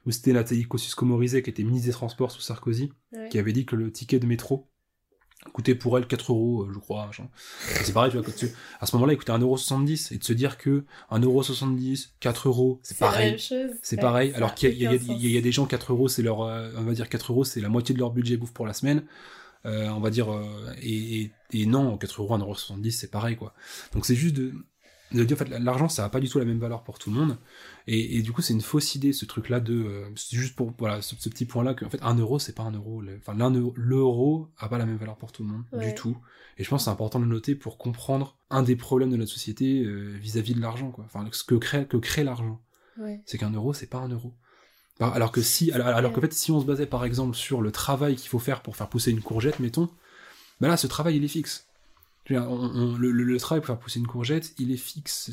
Ou c'était Nathalie Kosciusko-Morizet, qui était ministre des Transports sous Sarkozy, Ouais. qui avait dit que le ticket de métro coûtait pour elle 4 euros, euh, je crois. C'est pareil, tu vois, tu- à ce moment-là, il coûtait 1,70€. Et de se dire que 1,70€, 4 euros, c'est pareil. C'est Ouais, pareil, alors qu'il y, y y a des gens, 4 euros, c'est leur, euh, on va dire 4 euros, c'est la moitié de leur budget bouffe pour la semaine. Euh, on va dire, euh, et, et, et non, 4 euros, 1,70€, c'est pareil, quoi. Donc c'est juste de, de dire, en fait, l'argent, ça a pas du tout la même valeur pour tout le monde. Et, et du coup, c'est une fausse idée, ce truc-là de, euh, c'est juste pour, voilà, ce, ce petit point-là, qu'en fait, 1 euro, c'est pas 1 euro. Le- Enfin, l'euro a pas la même valeur pour tout le monde, Ouais. du tout. Et je pense que c'est important de le noter pour comprendre un des problèmes de notre société euh, vis-à-vis de l'argent, quoi. Enfin, ce que crée, que crée l'argent Ouais. c'est qu'un euro, c'est pas un euro. Alors alors que si, alors, alors qu'en fait, si on se basait par exemple sur le travail qu'il faut faire pour faire pousser une courgette, mettons, ben là, ce travail, il est fixe. On- on- le, travail pour faire pousser une courgette, il est fixe.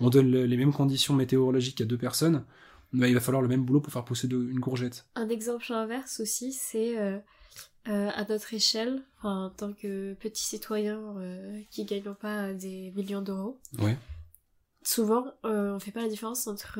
On donne le- les mêmes conditions météorologiques à deux personnes, ben, il va falloir le même boulot pour faire pousser de- une courgette. Un exemple inverse aussi, c'est euh, euh, à notre échelle, en tant que petit citoyen euh, qui gagnons pas des millions d'euros, Ouais. souvent on fait pas la différence entre,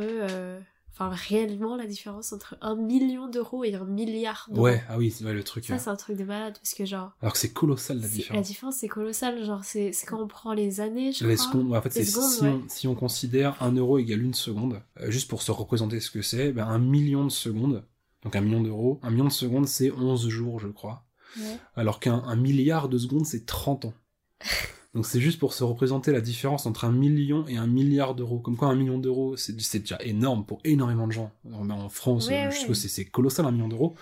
enfin réellement la différence entre un million d'euros et un milliard d'euros. Ouais, ah oui, c'est- ouais, le truc. Ça euh, c'est un truc de malade parce que genre alors que c'est colossal la c'est- la différence. différence c'est colossal, genre c'est quand on prend les années, je Les crois. secondes, ouais, en fait, c'est si, ouais. si on considère un euro égale une seconde, euh, juste pour se représenter ce que c'est, ben, un million de secondes, donc un million d'euros, un million de secondes, c'est 11 jours, je crois. Ouais. Alors qu'un un milliard de secondes, c'est 30 ans. Donc c'est juste pour se représenter la différence entre un million et un milliard d'euros. Comme quoi un million d'euros, c'est c'est déjà énorme pour énormément de gens. En en France, euh, je que c'est c'est colossal un million d'euros.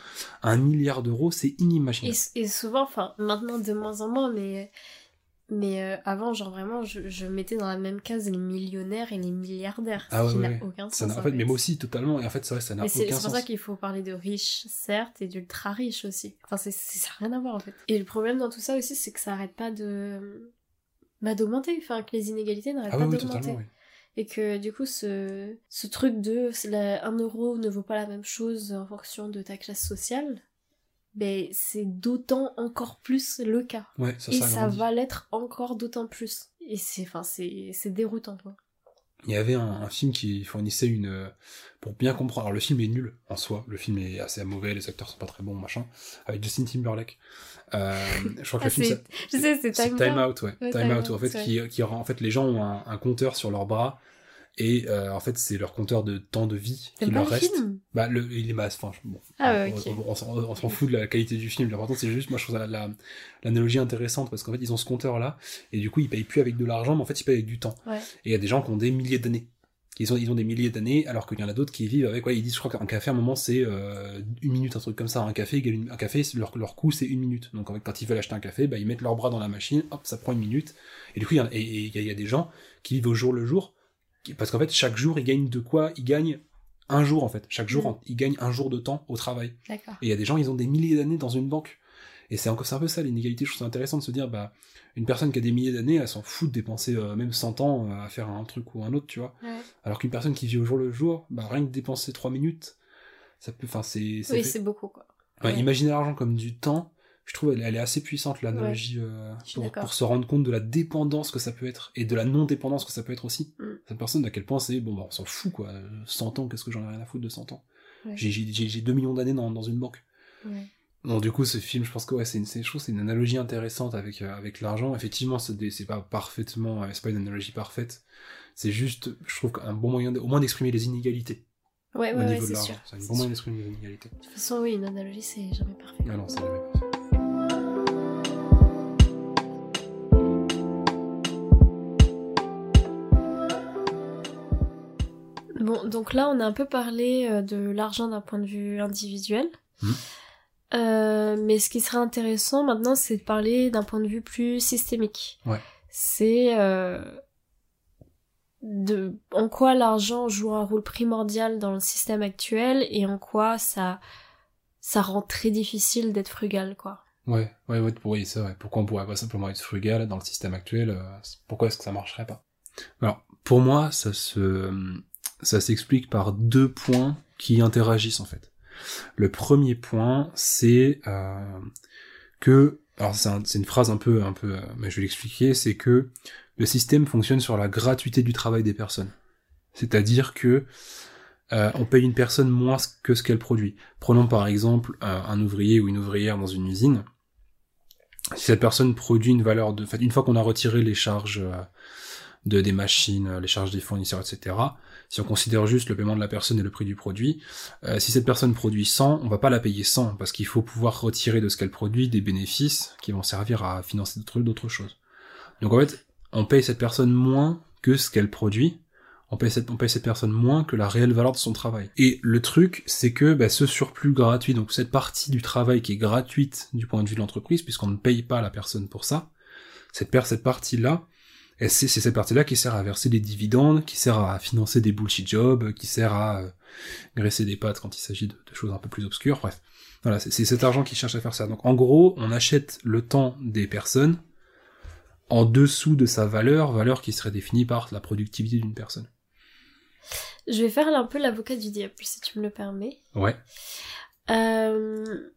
Un milliard d'euros, c'est inimaginable. et souvent, enfin maintenant de moins en moins, mais mais euh, avant genre vraiment je, je mettais dans la même case les millionnaires et les milliardaires, Ah ce ouais, qui ouais, n'a aucun sens. N'a- en en fait, fait. mais moi aussi totalement. Et en fait, c'est vrai, ça n'a Mais c'est aucun c'est pour sens. ça qu'il faut parler de riches, certes, et d'ultra riches aussi. Enfin, c'est- ça n'a rien à voir en fait. Et le problème dans tout ça aussi, c'est que ça arrête pas de. Bah, d'augmenter. Enfin, que les inégalités n'arrêtent Ah pas oui, d'augmenter. oui. Et que du coup, ce, ce truc de la- un euro ne vaut pas la même chose en fonction de ta classe sociale, ben, c'est d'autant encore plus le cas. Ouais, ça, et ça va l'être encore d'autant plus. Et c'est enfin, c'est c'est déroutant, quoi. Il y avait un, un film qui fournissait une... euh, Pour bien comprendre... Alors le film est nul en soi, le film est assez mauvais, les acteurs sont pas très bons, machin, avec Justin Timberlake. Euh, je crois que Ah, le film... c'est- Time, Time Out. Out, ouais. Ouais, Time Time Out, en fait, qui, qui rend- en fait, les gens ont un, un compteur sur leurs bras, et euh, en fait, c'est leur compteur de temps de vie qui leur le reste. film? Bah, le, il est masse, enfin, je- bon. Ah ouais, on- ok. On, on s'en- on s'en fout de la qualité du film. L'important, c'est juste, moi, je trouve ça la- l'analogie intéressante, parce qu'en fait, ils ont ce compteur-là, et du coup, ils payent plus avec de l'argent, mais en fait, ils payent avec du temps. Ouais. Et il y a des gens qui ont des milliers d'années. Ils ont, ils ont des milliers d'années, alors qu'il y en a d'autres qui vivent avec, ouais, ils disent, je crois qu'un café, à un moment, c'est euh, une minute, un truc comme ça. Un café, égale une- un café, leur, leur coût, c'est une minute. Donc, en fait, quand ils veulent acheter un café, bah, ils mettent leurs bras dans la machine, hop, ça prend une minute. Et du coup, il y, a- et- et il y, a- il y a des gens qui vivent au jour le jour, parce qu'en fait, chaque jour, ils gagnent de quoi? Ils gagnent un jour, en fait. Chaque jour, Mm. en- ils gagnent un jour de temps au travail. Et il y a des gens, ils ont des milliers d'années dans une banque. Et c'est encore un peu ça l'inégalité. Je trouve ça intéressant de se dire, bah, une personne qui a des milliers d'années, elle s'en fout de dépenser euh, même 100 ans euh, à faire un truc ou un autre, tu vois. Ouais. Alors qu'une personne qui vit au jour le jour, bah, rien que dépenser 3 minutes, ça peut, enfin, c'est, c'est Oui, c'est beaucoup, quoi. Ouais. Imaginer l'argent comme du temps, je trouve elle, elle est assez puissante l'analogie euh, pour, se rendre compte de la dépendance que ça peut être et de la non-dépendance que ça peut être aussi. Mm. Cette personne, à quel point c'est bon, bah, on s'en fout quoi. 100 ans, qu'est-ce que j'en ai rien à foutre de 100 ans? Ouais. J'ai- J'ai j'ai- j'ai 2 millions d'années dans, dans une banque. Ouais. Bon, du coup, ce film, je pense que ouais, c'est une, c'est- c'est une analogie intéressante avec euh, avec l'argent. Effectivement, c'est pas parfaitement, euh, c'est pas une analogie parfaite. C'est juste, je trouve qu'un bon moyen, de- au moins d'exprimer les inégalités Ouais, au niveau de c'est l'argent. C'est un bon moyen d'exprimer les inégalités. De toute façon, oui, une analogie, c'est jamais parfait. Ah non, c'est jamais parfait. Bon, donc là, on a un peu parlé euh, de l'argent d'un point de vue individuel. Mhm. Euh, mais ce qui serait intéressant maintenant, c'est de parler d'un point de vue plus systémique. Ouais. C'est euh, de en quoi l'argent joue un rôle primordial dans le système actuel et en quoi ça ça rend très difficile d'être frugal, quoi. Ouais, ouais, ouais, pour- oui, c'est vrai. Pourquoi on pourrait pas simplement être frugal dans le système actuel Pourquoi est-ce que ça marcherait pas? Alors, pour moi, ça se, ça s'explique par deux points qui interagissent en fait. Le premier point, c'est euh, que, alors c'est un- c'est une phrase un peu, un peu, euh, mais je vais l'expliquer, c'est que le système fonctionne sur la gratuité du travail des personnes. C'est-à-dire que euh, on paye une personne moins que ce qu'elle produit. Prenons par exemple un, ouvrier ou une ouvrière dans une usine. Si cette personne produit une valeur de, une fois qu'on a retiré les charges euh, de des machines, les charges des fournisseurs, etc. Si on considère juste le paiement de la personne et le prix du produit, euh, si cette personne produit 100, on va pas la payer 100 parce qu'il faut pouvoir retirer de ce qu'elle produit des bénéfices qui vont servir à financer d'autres choses. Donc en fait, on paye cette personne moins que ce qu'elle produit on paye, cette, on paye cette personne moins que la réelle valeur de son travail. Et le truc, c'est que bah, ce surplus gratuit, donc cette partie du travail qui est gratuite du point de vue de l'entreprise, puisqu'on ne paye pas la personne pour ça, cette, cette partie-là, c'est cette partie-là qui sert à verser des dividendes, qui sert à financer des bullshit jobs, qui sert à euh, graisser des pattes quand il s'agit de, de, choses un peu plus obscures, bref. Voilà, c'est cet argent qui cherche à faire ça. Donc en gros, on achète le temps des personnes en dessous de sa valeur, valeur qui serait définie par la productivité d'une personne. Je vais faire un peu l'avocat du diable, si tu me le permets. Ouais. Euh,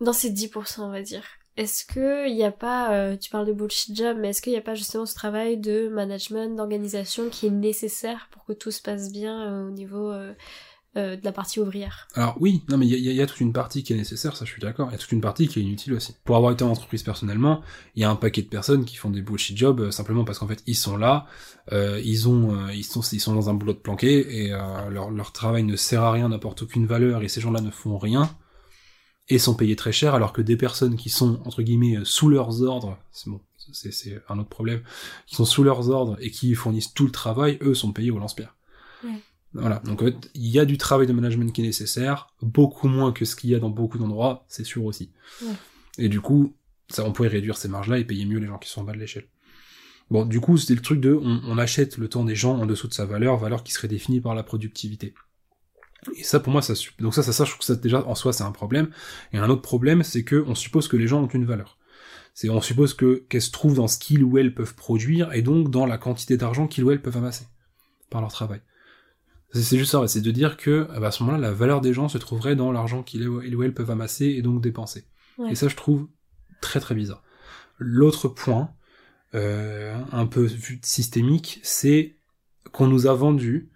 dans ces 10%, on va dire. Est-ce que il n'y a pas, euh, tu parles de bullshit job, mais est-ce qu'il n'y a pas justement ce travail de management, d'organisation qui est nécessaire pour que tout se passe bien euh, au niveau euh, de la partie ouvrière? Alors oui, non mais il y, y a, toute une partie qui est nécessaire, ça je suis d'accord, il y a toute une partie qui est inutile aussi. Pour avoir été en entreprise personnellement, il y a un paquet de personnes qui font des bullshit jobs euh, simplement parce qu'en fait ils sont là, euh, ils ont, euh, ils sont, ils sont dans un boulot de planqué et leur, leur travail ne sert à rien, n'apporte aucune valeur et ces gens-là ne font rien et sont payés très cher alors que des personnes qui sont entre guillemets sous leurs ordres, c'est bon, c'est un autre problème, qui sont sous leurs ordres et qui fournissent tout le travail, eux sont payés au lance-pierre. Ouais. Voilà, donc il y a du travail de management qui est nécessaire, beaucoup moins que ce qu'il y a dans beaucoup d'endroits, c'est sûr aussi. Et du coup, ça, on pourrait réduire ces marges-là et payer mieux les gens qui sont en bas de l'échelle. Bon, du coup, c'était le truc de, on, achète le temps des gens en dessous de sa valeur, valeur qui serait définie par la productivité. Et ça, pour moi, ça, donc ça, ça, ça, je trouve que ça, déjà, en soi, c'est un problème. Et un autre problème, c'est que on suppose que les gens ont une valeur. C'est, on suppose que, qu'elles se trouvent dans ce qu'ils ou elles peuvent produire, et donc dans la quantité d'argent qu'ils ou elles peuvent amasser. Par leur travail. C'est juste ça, c'est de dire que bah, à ce moment-là, la valeur des gens se trouverait dans l'argent qu'ils ou elles peuvent amasser et donc dépenser. Et ça, je trouve très très bizarre. L'autre point, euh, un peu systémique, c'est qu'on nous a vendu,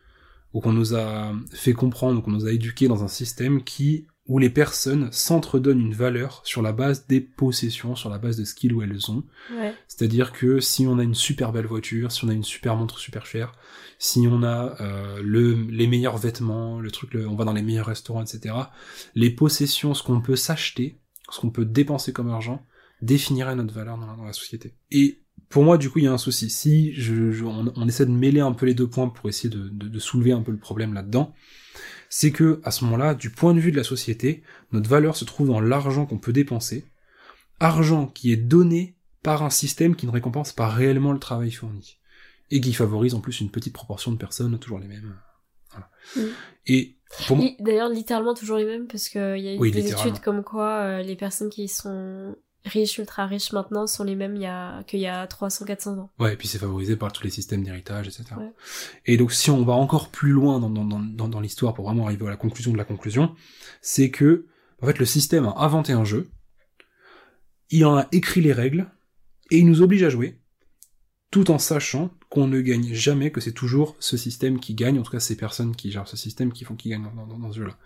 ou qu'on nous a fait comprendre, ou qu'on nous a éduqué dans un système qui où les personnes s'entredonnent une valeur sur la base des possessions, sur la base de ce qu'ils ou elles ont. C'est-à-dire que si on a une super belle voiture, si on a une super montre super chère, si on a euh, le, les meilleurs vêtements, le truc, on va dans les meilleurs restaurants, etc. Les possessions, ce qu'on peut s'acheter, ce qu'on peut dépenser comme argent, définirait notre valeur dans la, société. Et pour moi, du coup, il y a un souci. Si je, on, essaie de mêler un peu les deux points pour essayer de, de soulever un peu le problème là-dedans, c'est que à ce moment-là, du point de vue de la société, notre valeur se trouve dans l'argent qu'on peut dépenser, argent qui est donné par un système qui ne récompense pas réellement le travail fourni et qui favorise en plus une petite proportion de personnes, toujours les mêmes. Voilà. Mm. Et D'ailleurs, littéralement toujours les mêmes, parce qu'il y a eu des études comme quoi euh, les personnes qui sont riches, ultra riches maintenant sont les mêmes il y a, qu'il y a 300, 400 ans. Ouais, et puis c'est favorisé par tous les systèmes d'héritage, etc. Et donc si on va encore plus loin dans, dans, dans, dans l'histoire pour vraiment arriver à la conclusion de la conclusion, c'est que, en fait, le système a inventé un jeu, il en a écrit les règles, et il nous oblige à jouer, tout en sachant qu'on ne gagne jamais, que c'est toujours ce système qui gagne, en tout cas ces personnes qui gèrent ce système qui font qui gagnent dans, dans, dans ce jeu-là.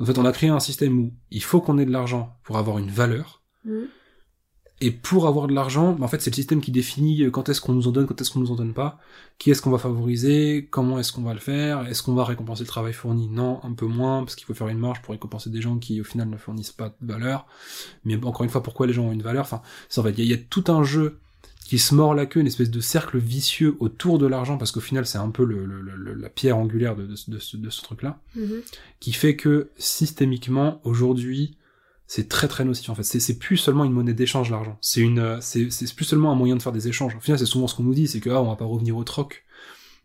En fait, on a créé un système où il faut qu'on ait de l'argent pour avoir une valeur, mmh. Et pour avoir de l'argent, en fait, c'est le système qui définit euh, quand est-ce qu'on nous en donne, quand est-ce qu'on nous en donne pas, qui est-ce qu'on va favoriser, comment est-ce qu'on va le faire, est-ce qu'on va récompenser le travail fourni? Non, un peu moins, parce qu'il faut faire une marge pour récompenser des gens qui, au final, ne fournissent pas de valeur. Mais encore une fois, pourquoi les gens ont une valeur? Enfin, en fait, il y, a tout un jeu qui se mord la queue, une espèce de cercle vicieux autour de l'argent, parce qu'au final, c'est un peu le, la pierre angulaire de, de, ce, truc-là, mm-hmm. qui fait que, systémiquement, aujourd'hui, c'est très très nocif en fait. C'est plus seulement une monnaie d'échange l'argent. C'est une, euh, c'est plus seulement un moyen de faire des échanges. Au final, c'est souvent ce qu'on nous dit, c'est que ah, on va pas revenir au troc.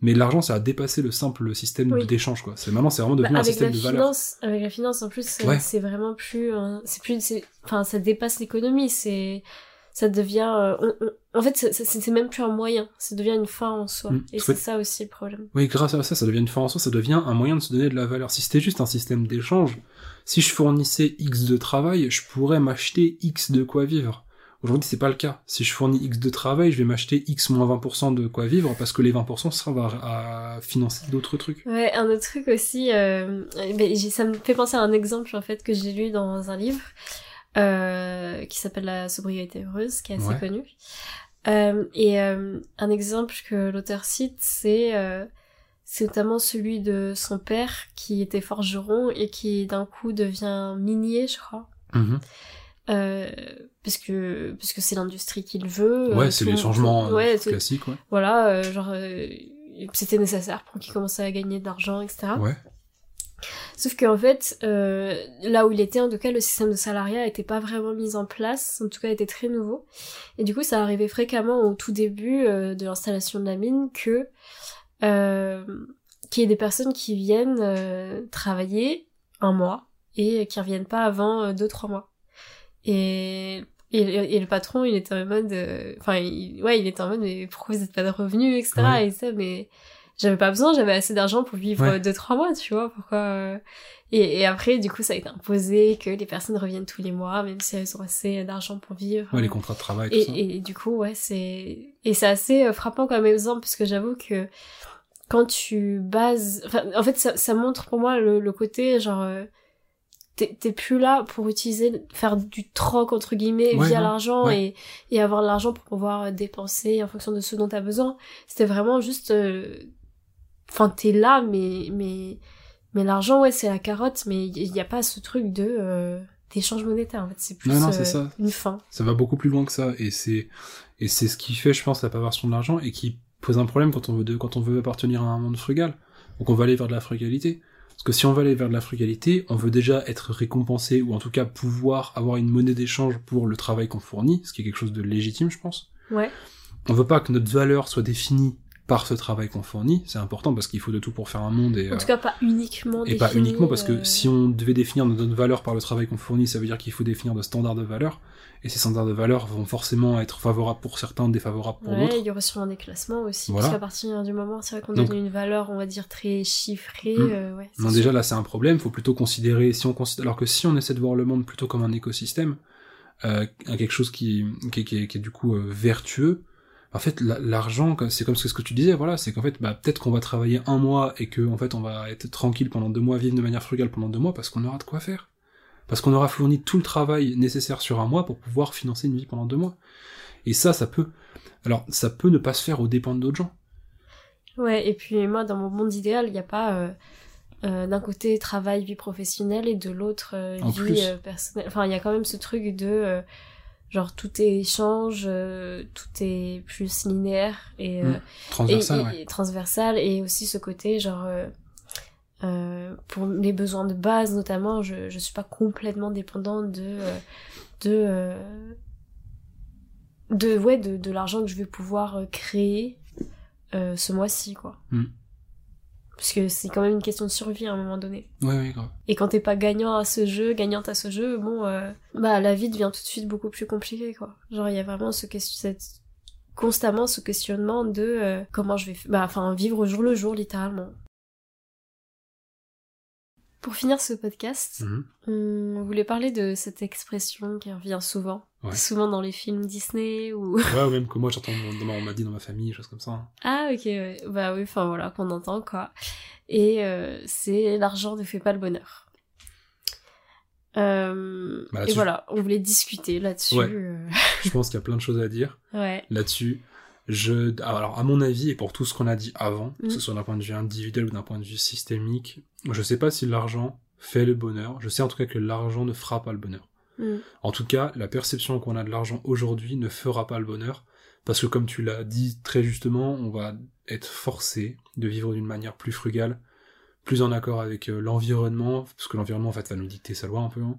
Mais l'argent, ça a dépassé le simple système d'échange quoi. C'est maintenant, c'est vraiment devenu bah, un système de valeur. Avec la finance, en plus, c'est vraiment plus, c'est plus, enfin, ça dépasse l'économie. C'est, ça devient, euh, en fait, c'est même plus un moyen. Ça devient une fin en soi. Mm. Et c'est ça aussi le problème. Oui, grâce à ça, ça devient une fin en soi. Ça devient un moyen de se donner de la valeur. Si c'était juste un système d'échange si je fournissais X de travail, je pourrais m'acheter X de quoi vivre. Aujourd'hui, c'est pas le cas. Si je fournis X de travail, je vais m'acheter X moins 20% de quoi vivre parce que les 20% ça va à financer d'autres trucs. Ouais, un autre truc aussi, euh, ça me fait penser à un exemple en fait que j'ai lu dans un livre euh, qui s'appelle La sobriété heureuse, qui est assez connu. Euh, et euh, un exemple que l'auteur cite, c'est euh, c'est notamment celui de son père qui était forgeron et qui d'un coup devient minier, je crois. Mm-hmm. Euh, parce que parce que c'est l'industrie qu'il veut. Ouais, c'est les changements ouais, classiques. Ouais. Voilà, genre c'était nécessaire pour qu'il commence à gagner de l'argent, etc. Ouais. Sauf qu'en fait, euh, là où il était, en tout cas, le système de salariat n'était pas vraiment mis en place, en tout cas, était très nouveau. Et du coup, ça arrivait fréquemment au tout début euh, de l'installation de la mine que euh, qu'il y ait des personnes qui viennent euh, travailler un mois et qui reviennent pas avant euh, deux trois mois. Et et, le patron, il était en mode, enfin, ouais, il était en mode, mais pourquoi vous n'êtes pas de revenus, etc. Et ça, mais j'avais pas besoin, j'avais assez d'argent pour vivre deux trois mois, tu vois, pourquoi euh. et, et, après du coup ça a été imposé que les personnes reviennent tous les mois même si elles ont assez d'argent pour vivre. Ouais, les contrats de travail tout et, ça. Et, du coup ouais, c'est et c'est assez euh, frappant comme exemple parce que j'avoue que quand tu bases enfin en fait ça, ça montre pour moi le, le côté genre euh, t'es plus là pour utiliser faire du troc entre guillemets via l'argent et, et avoir l'argent pour pouvoir dépenser en fonction de ce dont t'as besoin c'était vraiment juste enfin t'es là mais mais mais l'argent ouais c'est la carotte mais il n'y a pas ce truc de euh, d'échange monétaire en fait. C'est plus non, euh, une fin. Ça va beaucoup plus loin que ça. Et c'est et c'est ce qui fait je pense la perversion de l'argent et qui pose un problème quand on veut de, quand on veut appartenir à un monde frugal. Donc on va aller vers de la frugalité. Parce que si on va aller vers de la frugalité on veut déjà être récompensé ou en tout cas pouvoir avoir une monnaie d'échange pour le travail qu'on fournit ce qui est quelque chose de légitime je pense. Ouais. On veut pas que notre valeur soit définie par ce travail qu'on fournit, c'est important parce qu'il faut de tout pour faire un monde et en tout cas pas uniquement et pas uniquement parce que euh, si on devait définir notre valeur par le travail qu'on fournit, ça veut dire qu'il faut définir de standards de valeur et ces standards de valeur vont forcément être favorables pour certains, défavorables pour d'autres. il y aura sûrement des classements aussi parce qu'à partir du moment c'est vrai qu'on donne une valeur, on va dire très chiffrée. Hmm. Euh, ouais, non déjà là c'est un problème, faut plutôt considérer si on considère alors que si on essaie de voir le monde plutôt comme un écosystème, euh, quelque chose qui qui, qui, est, qui est du coup euh, vertueux en fait l'argent c'est comme ce que tu disais voilà c'est qu'en fait bah, peut-être qu'on va travailler un mois et que en fait on va être tranquille pendant deux mois vivre de manière frugale pendant deux mois parce qu'on aura de quoi faire. Parce qu'on aura fourni tout le travail nécessaire sur un mois pour pouvoir financer une vie pendant deux mois. Et ça ça peut. Alors ça peut ne pas se faire au dépens d'autres gens. Ouais et puis moi dans mon monde idéal il n'y a pas euh, euh, d'un côté travail vie professionnelle et de l'autre euh, vie personnelle. Enfin il y a quand même ce truc de genre tout est échange euh, tout est plus linéaire et, euh, mm. transversal, et, transversal et aussi ce côté genre euh, pour les besoins de base notamment je je suis pas complètement dépendante de de de ouais de, de l'argent que je vais pouvoir créer ce mois-ci quoi mm. Parce que c'est quand même une question de survie à un moment donné. Ouais, grave. Et quand t'es pas gagnant à ce jeu, gagnante à ce jeu, bon, euh, bah la vie devient tout de suite beaucoup plus compliquée, quoi. Genre, il y a vraiment ce cette... constamment ce questionnement de euh, comment je vais, bah, enfin, vivre au jour le jour, littéralement. Pour finir ce podcast, mhm. on voulait parler de cette expression qui revient souvent. Souvent dans les films Disney ou. ouais, même que moi j'entends, on m'a dit dans ma famille, choses comme ça. Ah, ok, ouais. Bah oui, enfin voilà, qu'on entend quoi. Et euh, c'est l'argent ne fait pas le bonheur. Euh, bah, et voilà, on voulait discuter là-dessus. Euh. je pense qu'il y a plein de choses à dire ouais. là-dessus. Je, alors à mon avis et pour tout ce qu'on a dit avant, que ce mm. soit d'un point de vue individuel ou d'un point de vue systémique, je sais pas si l'argent fait le bonheur. Je sais en tout cas que l'argent ne fera pas le bonheur. Mm. En tout cas, la perception qu'on a de l'argent aujourd'hui ne fera pas le bonheur, parce que comme tu l'as dit très justement, on va être forcé de vivre d'une manière plus frugale, plus en accord avec euh, l'environnement, parce que l'environnement en fait va nous dicter sa loi un peu. Hein.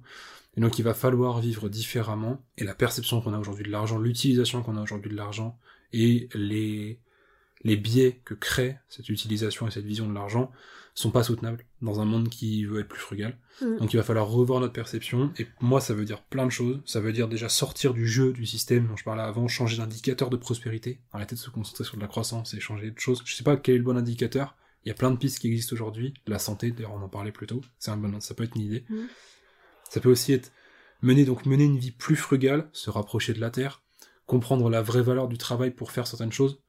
Et donc il va falloir vivre différemment. Et la perception qu'on a aujourd'hui de l'argent, l'utilisation qu'on a aujourd'hui de l'argent, et les, les biais que crée cette utilisation et cette vision de l'argent sont pas soutenables dans un monde qui veut être plus frugal. Mm. Donc il va falloir revoir notre perception, et moi ça veut dire plein de choses. Ça veut dire déjà sortir du jeu, du système dont je parlais avant, changer d'indicateur de prospérité, arrêter de se concentrer sur de la croissance et changer de choses. Je sais pas quel est le bon indicateur, il y a plein de pistes qui existent aujourd'hui. La santé, d'ailleurs on en parlait plus tôt, c'est un bon, ça peut être une idée. Mm. Ça peut aussi être mener donc mener une vie plus frugale, se rapprocher de la terre, comprendre la vraie valeur du travail pour faire certaines choses.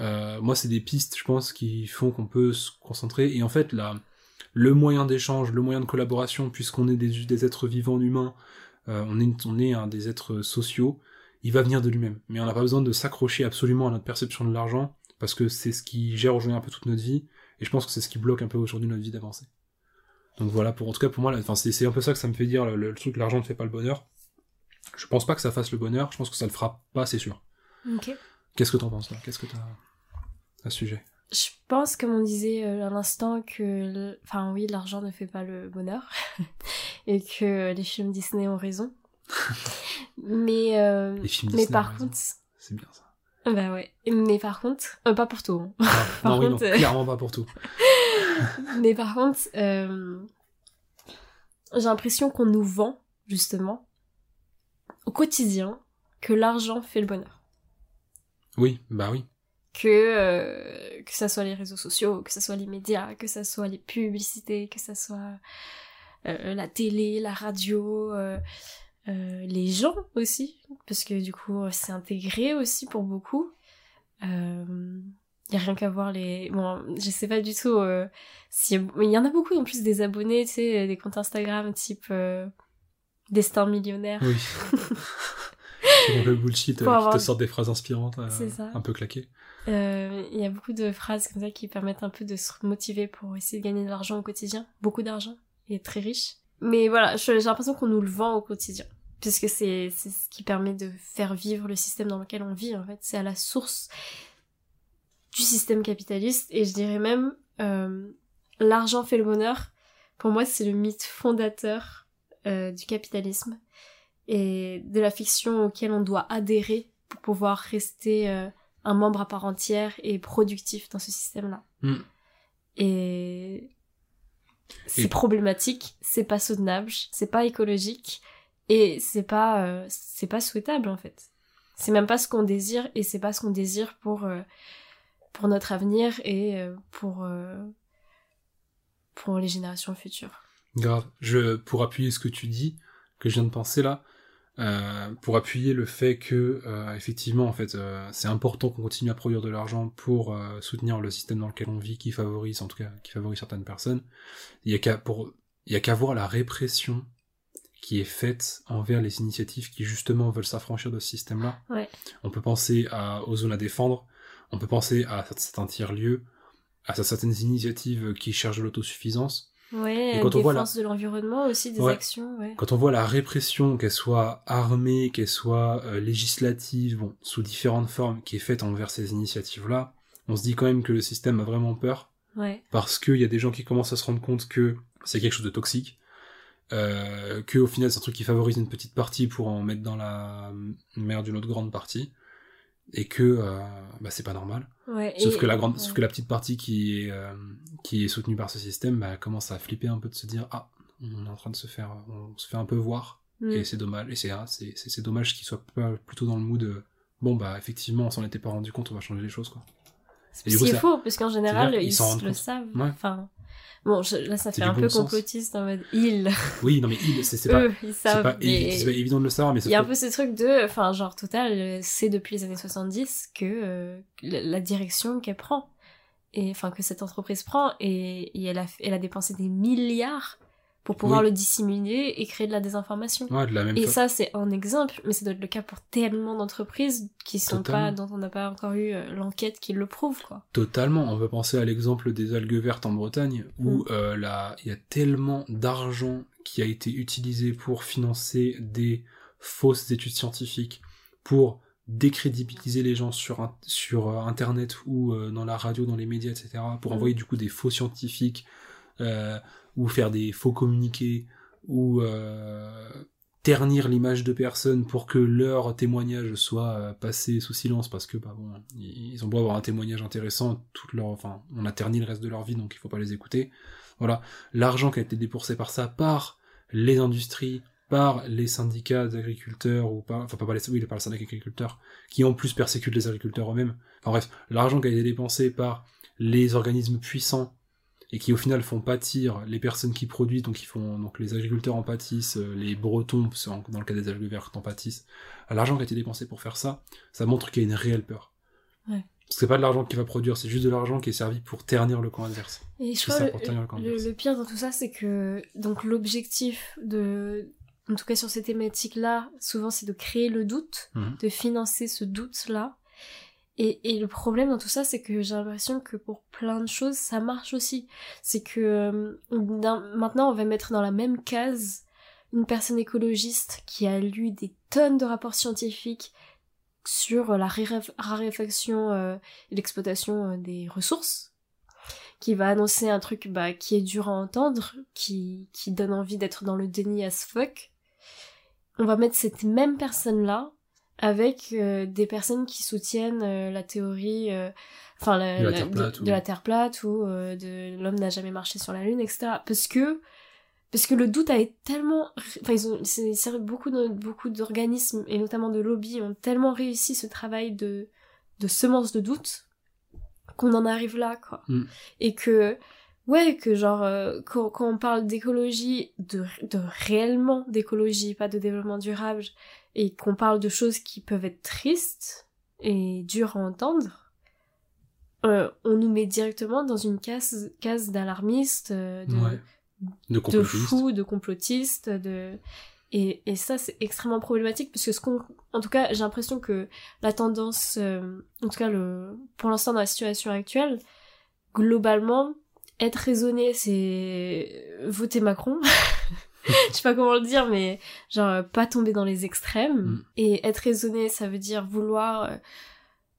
Euh, moi, c'est des pistes, je pense, qui font qu'on peut se concentrer. Et en fait, là, le moyen d'échange, le moyen de collaboration, puisqu'on est des, des êtres vivants humains, euh, on est, on est des êtres sociaux, il va venir de lui-même. Mais on n'a pas besoin de s'accrocher absolument à notre perception de l'argent, parce que c'est ce qui gère aujourd'hui un peu toute notre vie, et je pense que c'est ce qui bloque un peu aujourd'hui notre vie d'avancer. Donc voilà, pour en tout cas pour moi, c'est un peu ça que ça me fait dire le, le truc l'argent ne fait pas le bonheur. Je pense pas que ça fasse le bonheur, je pense que ça le fera pas, c'est sûr. Ok. Qu'est-ce que t'en penses là Qu'est-ce que t'as à ce sujet Je pense, comme on disait euh, à l'instant, que, enfin oui, l'argent ne fait pas le bonheur, et que les films Disney ont raison. mais, euh, Les films mais Disney, par contre, c'est bien ça. bah ouais. Mais par contre, euh, pas pour tout. hein. Non, Par non, oui, non, clairement pas pour tout. Mais par contre, euh, j'ai l'impression qu'on nous vend, justement, au quotidien, que l'argent fait le bonheur. Oui, bah oui. Que, euh, que ça soit les réseaux sociaux, que ça soit les médias, que ça soit les publicités, que ça soit euh, la télé, la radio, euh, euh, les gens aussi, parce que du coup, c'est intégré aussi pour beaucoup. Euh, y a rien qu'à voir les bon je sais pas du tout si il y en a beaucoup en plus des abonnés tu sais des comptes Instagram type destin millionnaire Oui. c'est le bullshit avoir- qui te sort des phrases inspirantes, euh, un peu claquées. Euh, il y a beaucoup de phrases comme ça qui permettent un peu de se motiver pour essayer de gagner de l'argent au quotidien. Beaucoup d'argent et très riche. Mais voilà j'ai l'impression qu'on nous le vend au quotidien. Puisque c'est ce qui permet de faire vivre le système dans lequel on vit en fait. C'est à la source du système capitaliste. Et je dirais même euh, l'argent fait le bonheur. Pour moi c'est le mythe fondateur euh, du capitalisme. Et de la fiction auquel on doit adhérer pour pouvoir rester un membre à part entière et productif dans ce système-là. Mm. Et c'est Et- problématique, c'est pas soutenable, c'est pas écologique et c'est pas euh, c'est pas souhaitable en fait. C'est même pas ce qu'on désire et c'est pas ce qu'on désire pour euh, pour notre avenir et euh, pour pour les générations futures. Grave. Je, pour appuyer ce que tu dis, que je viens de penser là, euh, pour appuyer le fait que, euh, effectivement, en fait, euh, c'est important qu'on continue à produire de l'argent pour euh, soutenir le système dans lequel on vit, qui favorise, en tout cas, qui favorise certaines personnes. Il y a qu'à pour, il y a qu'à voir la répression qui est faite envers les initiatives qui justement veulent s'affranchir de ce système-là. Ouais. On peut penser à, aux zones à défendre, on peut penser à certains tiers-lieux, à certaines initiatives qui cherchent de l'autosuffisance. Ouais, Et quand on voit la- de l'environnement aussi, des Ouais. actions, ouais. Quand on voit la répression, qu'elle soit armée, qu'elle soit euh, législative, bon, sous différentes formes, qui est faite envers ces initiatives-là, on se dit quand même que le système a vraiment peur, Ouais, parce qu'il y a des gens qui commencent à se rendre compte que c'est quelque chose de toxique, euh, que au final c'est un truc qui favorise une petite partie pour en mettre dans la mer d'une autre grande partie, et que euh, bah, c'est pas normal. Ouais. Sauf et- que la grande, ouais. sauf que la petite partie qui est euh, qui est soutenue par ce système, bah, commence à flipper un peu de se dire ah on est en train de se faire, on se fait un peu voir Mm. et c'est dommage et c'est ah, c'est c'est c'est dommage qu'il soit pas plutôt dans le mood de, bon bah effectivement on s'en était pas rendu compte on va changer les choses quoi. Et Ce du coup, qui est ça- faux, parce qu'en général, ils, le compte. savent. Ouais. Enfin, bon, je- là, ça fait un bon peu sens. complotiste en mode ils. Oui non mais il c'est c'est pas Eux, ils c'est savent. pas, évi- mais c'est pas évident de le savoir mais Il y a un peu ce truc de, enfin, genre, Total, c'est depuis les années 70 que euh, la la direction qu'elle prend. Et enfin, que cette entreprise prend. Et, et elle, a, elle a dépensé des milliards pour pouvoir Oui. le dissimuler et créer de la désinformation. que- ouais de la même Et ça, c'est un exemple, mais ça doit être le cas pour tellement d'entreprises qui sont Totalement. pas, dont on n'a pas encore eu euh, l'enquête qui le prouve, quoi. Totalement. On peut penser à l'exemple des algues vertes en Bretagne, où Mm. euh, il y a tellement d'argent qui a été utilisé pour financer des fausses études scientifiques, pour décrédibiliser les gens sur, un- sur euh, Internet ou euh, dans la radio, dans les médias, etc., pour Mm. envoyer du coup des faux scientifiques, euh, ou faire des faux communiqués, ou euh, ternir l'image de personnes pour que leur témoignage soit euh, passé sous silence parce que bah bon ils ont beau avoir un témoignage intéressant toute leur enfin on a terni le reste de leur vie donc il faut pas les écouter. Voilà. L'argent qui a été dépensé par ça par les industries par les syndicats d'agriculteurs ou pas enfin pas par par les syndicats d'agriculteurs qui en plus persécutent les agriculteurs eux-mêmes. Enfin bref l'argent qui a été dépensé par les organismes puissants et qui au final font pâtir les personnes qui produisent, donc ils font donc les agriculteurs en pâtissent, euh, les Bretons dans le cas des algues vertes en pâtissent. L'argent qui a été dépensé pour faire ça, ça montre qu'il y a une réelle peur. Ouais. Parce que c'est pas de l'argent qui va produire, c'est juste de l'argent qui est servi pour ternir le camp adverse. Et je crois le, le, pire dans tout ça, c'est que donc l'objectif de, en tout cas sur ces thématiques-là, souvent c'est de créer le doute, Mhm. de financer ce doute-là. Et, et le problème dans tout ça, c'est que j'ai l'impression que pour plein de choses, ça marche aussi. C'est que euh, maintenant, on va mettre dans la même case une personne écologiste qui a lu des tonnes de rapports scientifiques sur la raref- raréfaction euh, et l'exploitation euh, des ressources, qui va annoncer un truc bah, qui est dur à entendre, qui, qui donne envie d'être dans le déni as fuck. On va mettre cette même personne-là avec euh, des personnes qui soutiennent euh, la théorie, euh, enfin la, De la la- Terre plate de, ou- de la Terre plate ou euh, de l'homme n'a jamais marché sur la lune, etc. Parce que parce que le doute a été tellement, enfin ils ont, beaucoup de, beaucoup d'organismes et notamment de lobbies ont tellement réussi ce travail de de semence de doute qu'on en arrive là quoi. Mm. Et que ouais que genre euh, quand, quand on parle d'écologie de de réellement d'écologie pas de développement durable et qu'on parle de choses qui peuvent être tristes et dures à entendre euh, on nous met directement dans une case case d'alarmiste euh, de, Ouais. De de fous, de complotistes, de et, et ça c'est extrêmement problématique parce que ce qu'on en tout cas j'ai l'impression que la tendance euh, en tout cas le pour l'instant dans la situation actuelle globalement être raisonné c'est voter Macron je sais pas comment le dire mais genre euh, pas tomber dans les extrêmes Mm. et être raisonné ça veut dire vouloir euh,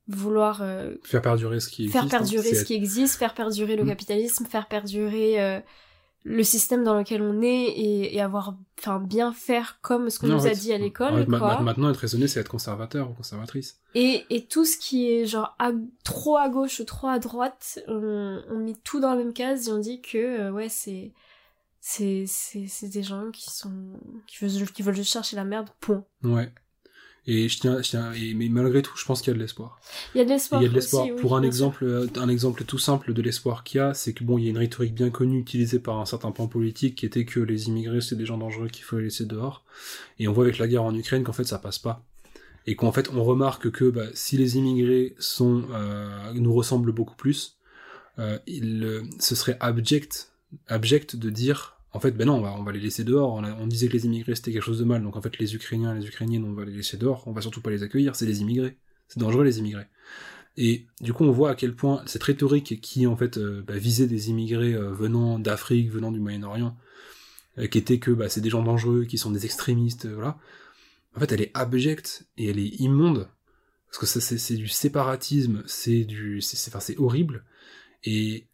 vouloir euh, Faire perdurer ce qui faire existe, hein. perdurer ce qui existe, faire perdurer le Mm. capitalisme, faire perdurer euh, le système dans lequel on est et, et avoir, enfin, bien faire comme ce qu'on nous a fait, dit à l'école, quoi. Maintenant, être raisonné, c'est être conservateur ou conservatrice. Et, et tout ce qui est genre à- trop à gauche ou trop à droite, on, on met tout dans la même case et on dit que, euh, ouais, c'est, c'est, c'est, c'est des gens qui sont, qui veulent, qui veulent juste chercher la merde, point. Ouais. Et je tiens, je tiens, et, mais malgré tout, je pense qu'il y a de l'espoir. Il y a de l'espoir. Il y a de l'espoir. oui, Pour un sûr. exemple, euh, un exemple tout simple de l'espoir qu'il y a, c'est que bon, il y a une rhétorique bien connue utilisée par un certain plan politique qui était que les immigrés c'est des gens dangereux qu'il faut les laisser dehors. Et on voit avec la guerre en Ukraine qu'en fait ça passe pas. Et qu'en fait on remarque que bah, si les immigrés sont euh, nous ressemblent beaucoup plus, euh, il, ce serait abject, abject de dire en fait ben non on va on va les laisser dehors. On, a- on disait que les immigrés c'était quelque chose de mal, donc en fait les Ukrainiens les Ukrainiennes on va les laisser dehors. On va surtout pas les accueillir, c'est des immigrés. C'est dangereux les immigrés. Et du coup, on voit à quel point cette rhétorique qui en fait euh, bah, visait des immigrés euh, venant d'Afrique, venant du Moyen-Orient, euh, qui était que bah, c'est des gens dangereux, qui sont des extrémistes, voilà. En fait, elle est abjecte et elle est immonde parce que ça c'est du séparatisme, c'est du, c'est horrible. Et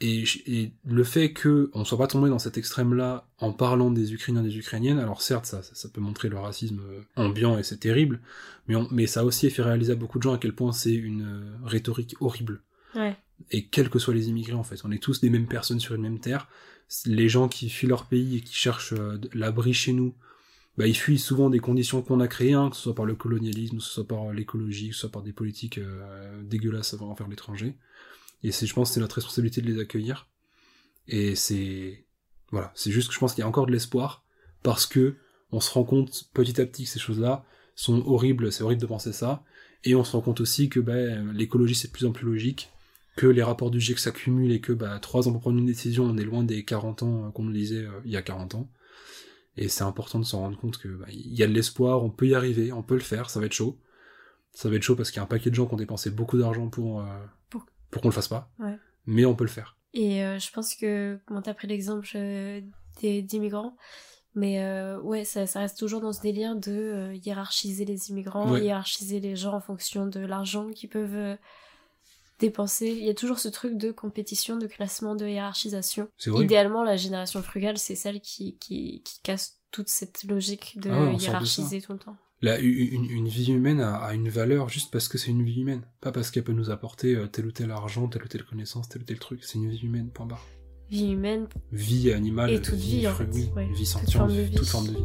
et, le fait que on soit pas tombé dans cet extrême-là en parlant des Ukrainiens, des Ukrainiennes, alors certes, ça, ça, ça peut montrer le racisme euh, ambiant et c'est terrible, mais, on- mais ça a aussi fait réaliser à beaucoup de gens à quel point c'est une euh, rhétorique horrible. Ouais. Et quels que soient les immigrés, en fait, on est tous des mêmes personnes sur une même terre. Les gens qui fuient leur pays et qui cherchent euh, l'abri chez nous, bah, ils fuient souvent des conditions qu'on a créées, hein, que ce soit par le colonialisme, que ce soit par l'écologie, que ce soit par des politiques euh, dégueulasses envers l'étranger. Et c'est, je pense, que c'est notre responsabilité de les accueillir. Et c'est, voilà, c'est juste que je pense qu'il y a encore de l'espoir parce que on se rend compte petit à petit que ces choses-là sont horribles, c'est horrible de penser ça, et on se rend compte aussi que ben, l'écologie c'est de plus en plus logique, que les rapports du GIEC s'accumulent et que bah, trois ans pour prendre une décision, on est loin des 40 ans euh, qu'on nous disait euh, il y a 40 ans. Et c'est important de s'en rendre compte que bah, il y a de l'espoir, on peut y arriver, on peut le faire, ça va être chaud. Ça va être chaud parce qu'il y a un paquet de gens qui ont dépensé beaucoup d'argent pour, euh, Pour- pour qu'on le fasse pas. Ouais. Mais on peut le faire. Et euh, je pense que, comment t'as pris l'exemple euh, des d'immigrants, mais euh, ouais, ça, ça reste toujours dans ce délire de euh, hiérarchiser les immigrants, Ouais. hiérarchiser les gens en fonction de l'argent qu'ils peuvent dépenser. Il y a toujours ce truc de compétition, de classement, de hiérarchisation. Idéalement, la génération frugale, c'est celle qui, qui, qui casse toute cette logique de Ah de hiérarchiser tout le temps. La, une, une vie humaine a, a une valeur juste parce que c'est une vie humaine. Pas parce qu'elle peut nous apporter euh, tel ou tel argent, telle ou telle connaissance, tel ou tel truc. C'est une vie humaine, point barre. Vie humaine, Vie animale, Et toute vie, en fru- fait, oui, ouais. vie Toute sentiente, forme de vie. toute forme de vie.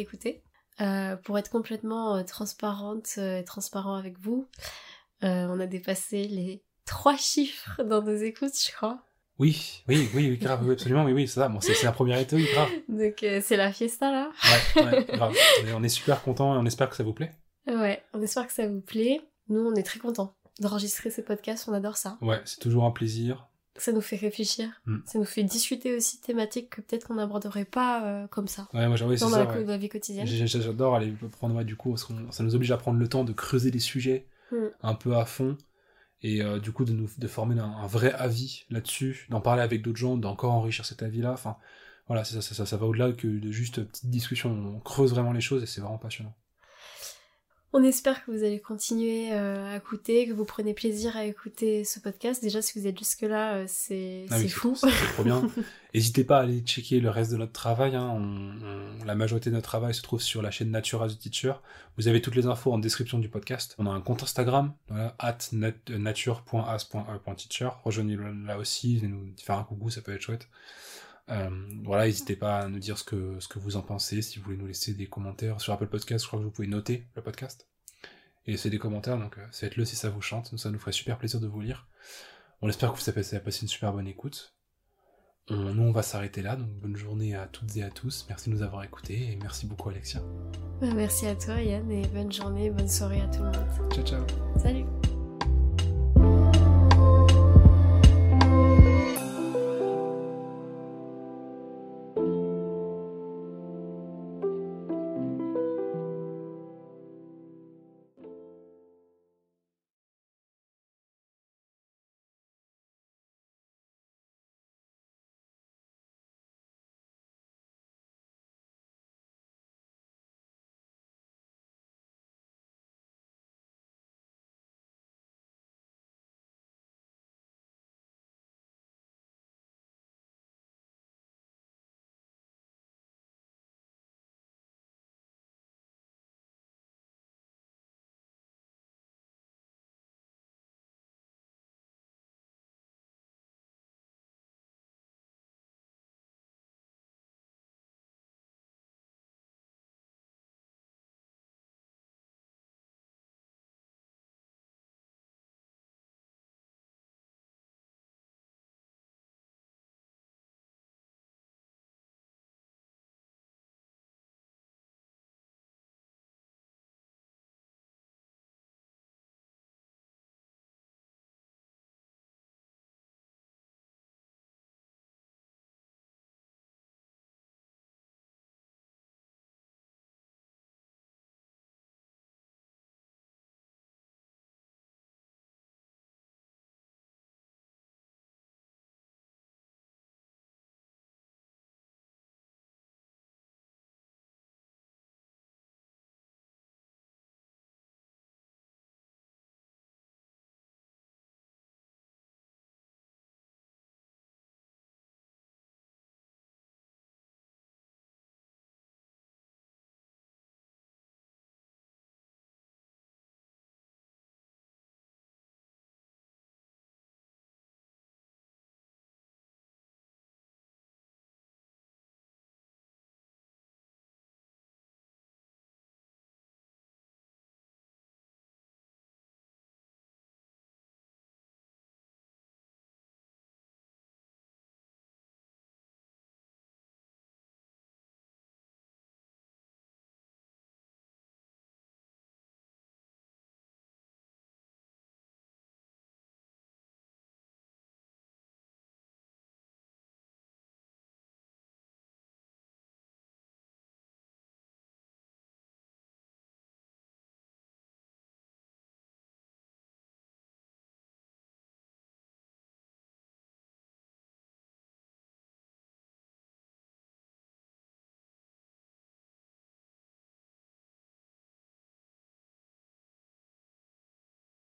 Écouté. Euh, pour être complètement euh, transparente et transparent avec vous, on a dépassé les trois chiffres dans nos écoutes, je crois. Oui, oui, oui, oui grave, oui, absolument, oui, oui, c'est ça. Bon, c'est la première étape, grave. Donc c'est la fiesta là. Ouais, ouais, grave. On est super content et on espère que ça vous plaît. Ouais, on espère que ça vous plaît. Nous, on est très contents d'enregistrer ces podcasts, on adore ça. Ouais, c'est toujours un plaisir. Ça nous fait réfléchir, mm. ça nous fait discuter aussi de thématiques que peut-être qu'on n'aborderait pas euh, comme ça. Ouais, moi dans ça, la, vie quotidienne. J'adore aller prendre, du coup, parce ça nous oblige à prendre le temps de creuser les sujets mm. un peu à fond et euh, du coup de nous de former un, vrai avis là-dessus, d'en parler avec d'autres gens, d'encore enrichir cet avis-là. Enfin, voilà, ça, ça, ça, ça va au-delà que de juste petites discussions. On creuse vraiment les choses et c'est vraiment passionnant. On espère que vous allez continuer euh, à écouter, que vous prenez plaisir à écouter ce podcast. Déjà, si vous êtes jusque-là, euh, c'est ah fou. C'est trop bien. N'hésitez pas à aller checker le reste de notre travail. Hein. la majorité de notre travail se trouve sur la chaîne Nature as a Teacher. Vous avez toutes les infos en description du podcast. On a un compte Instagram, voilà, at. Rejoignez-le là aussi, venez nous faire un coucou, ça peut être chouette. Euh, voilà, n'hésitez pas à nous dire ce que, ce que vous en pensez, si vous voulez nous laisser des commentaires sur Apple Podcast, je crois que vous pouvez noter le podcast et laisser des commentaires, donc euh, faites-le si ça vous chante, ça nous ferait super plaisir de vous lire. On espère que vous avez passé une super bonne écoute. nous, on va s'arrêter là, donc bonne journée à toutes et à tous. Merci de nous avoir écoutés et merci beaucoup, Alexia. Bah, merci à toi, Yann, et bonne journée, bonne soirée à tout le monde. Ciao, ciao. Salut.